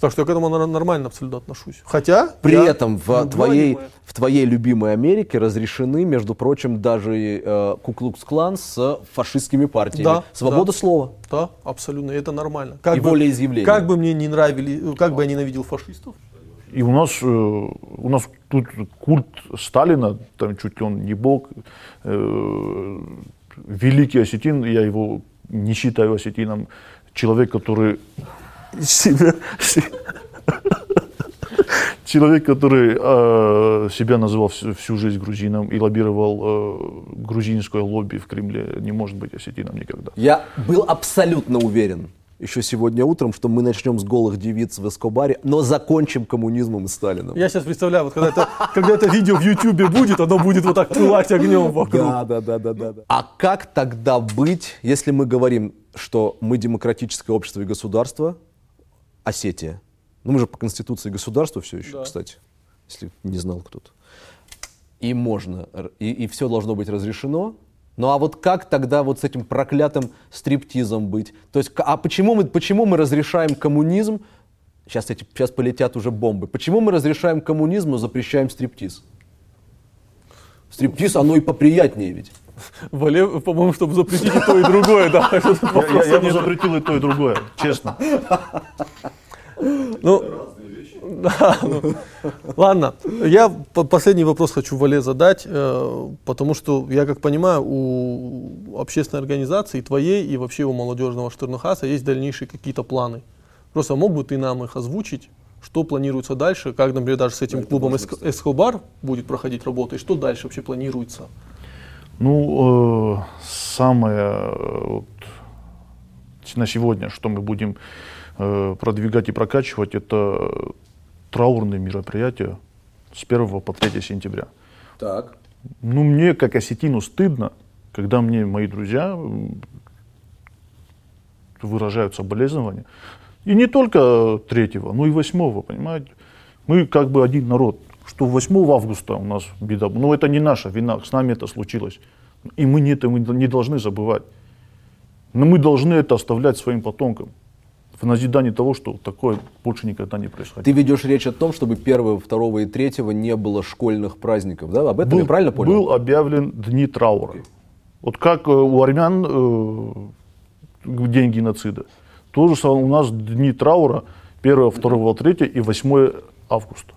Так что я к этому нор- нормально абсолютно отношусь. Хотя При я этом в твоей, аниме. в твоей любимой Америке разрешены, между прочим, даже э, Куклукс-клан с фашистскими партиями. Да, Свобода да. слова. Да, абсолютно, это нормально. И волеизъявление. Как бы мне не нравились, как бы я ненавидел фашистов, И у нас, э, у нас тут культ Сталина, там чуть ли он не бог, э, великий осетин, я его не считаю осетином, человек, который себя, человек, который э, себя называл всю, всю жизнь грузином и лоббировал э, грузинское лобби в Кремле, не может быть осетином никогда. Я был абсолютно уверен еще сегодня утром, что мы начнем с голых девиц в Эскобаре, но закончим коммунизмом и Сталином. я сейчас представляю, вот когда это, когда это видео в Ютубе будет, оно будет вот так пылать огнем вокруг. Да, да, да, да, да, да. А как тогда быть, если мы говорим, что мы демократическое общество и государство, Осетия? Ну, мы же по Конституции государство все еще, Да. кстати, если не знал кто-то. И можно, и, и все должно быть разрешено. Ну а вот как тогда вот с этим проклятым стриптизом быть? То есть, а почему мы, почему мы разрешаем коммунизм? Сейчас, эти, сейчас полетят уже бомбы. Почему мы разрешаем коммунизм, но запрещаем стриптиз? Стриптиз, оно и поприятнее ведь. Вале, по-моему, чтобы запретить и то, и другое, да. Я бы запретил и то, и другое, честно. Ну, да, ну, ладно. Я по- последний вопрос хочу Вале задать, э, потому что, я как понимаю, у общественной организации, твоей и вообще у молодежного Штернухаса есть дальнейшие какие-то планы. Просто мог бы ты нам их озвучить? Что планируется дальше? Как, например, даже с этим клубом Эск- Эскобар будет проходить работа? И что дальше вообще планируется? Ну, э, самое э, вот, на сегодня, что мы будем продвигать и прокачивать, это траурные мероприятия с 1 по 3 сентября. Так. Ну, мне, как осетину, стыдно, когда мне мои друзья выражают соболезнования. И не только третьего, но и восьмого, понимаете? Мы как бы один народ. Что 8 августа у нас беда. Но это не наша вина, с нами это случилось. И мы не, это мы не должны забывать. Но мы должны это оставлять своим потомкам. В назидании того, что такое больше никогда не происходит. Ты ведешь речь о том, чтобы 1, 2 и 3 не было школьных праздников, да? Об этом я правильно понял? Был объявлен дни траура. Вот как э, у армян э, день геноцида. То же самое у нас дни траура 1, 2, 3 и 8 августа.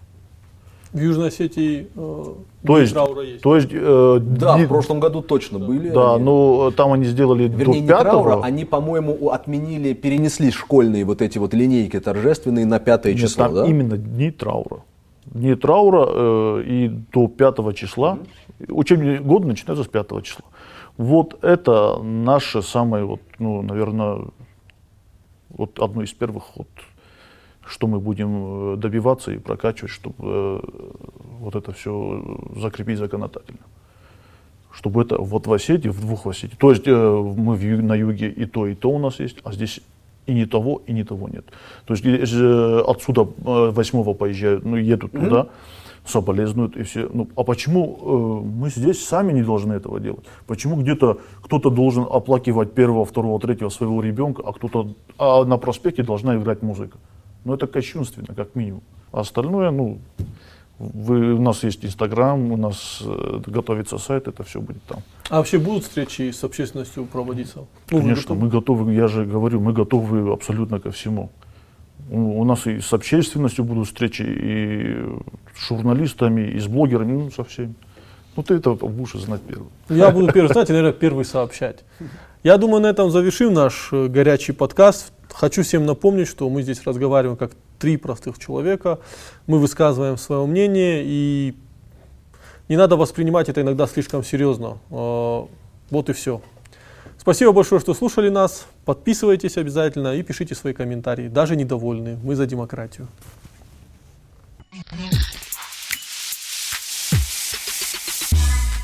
В Южной Осетии э, То есть, траура есть. то есть э, Да, дни- в прошлом году точно были. да, они. но э, там они сделали Вернее, до не 5 траура, они, по-моему, отменили, перенесли школьные вот эти вот линейки торжественные на 5 Нет, число, там да? именно дни траура. Дни траура э, и до 5 числа. Учебный год начинается с 5 числа. Вот это наше самое, вот, ну, наверное, вот одно из первых, вот, что мы будем э, добиваться и прокачивать, чтобы э, вот это все закрепить законодательно. Чтобы это вот в Осетии, в двух Осетии. То есть э, мы на юге и то, и то у нас есть, а здесь и не того, и не того нет. То есть отсюда восьмого поезжают, ну, едут туда, соболезнуют и все. Ну, а почему э, мы здесь сами не должны этого делать? Почему где-то кто-то должен оплакивать первого, второго, третьего своего ребенка, а кто-то а на проспекте должна играть музыка? Ну, это кощунственно, как минимум. А остальное, ну, вы, у нас есть Инстаграм, у нас э, готовится сайт, это все будет там. А вообще будут встречи с общественностью проводиться? Ну, Конечно, готовы? мы готовы, я же говорю, мы готовы абсолютно ко всему. У, у нас и с общественностью будут встречи, и с журналистами, и с блогерами, ну, со всеми. Ну, ты это будешь знать первым. Я буду первый знать и, наверное, первый сообщать. Я думаю, на этом завершим наш э, горячий подкаст. Хочу всем напомнить, что мы здесь разговариваем как три простых человека. Мы высказываем свое мнение, и не надо воспринимать это иногда слишком серьезно. Э, Вот и все. Спасибо большое, что слушали нас. Подписывайтесь обязательно и пишите свои комментарии, даже недовольные. Мы за демократию. Thank.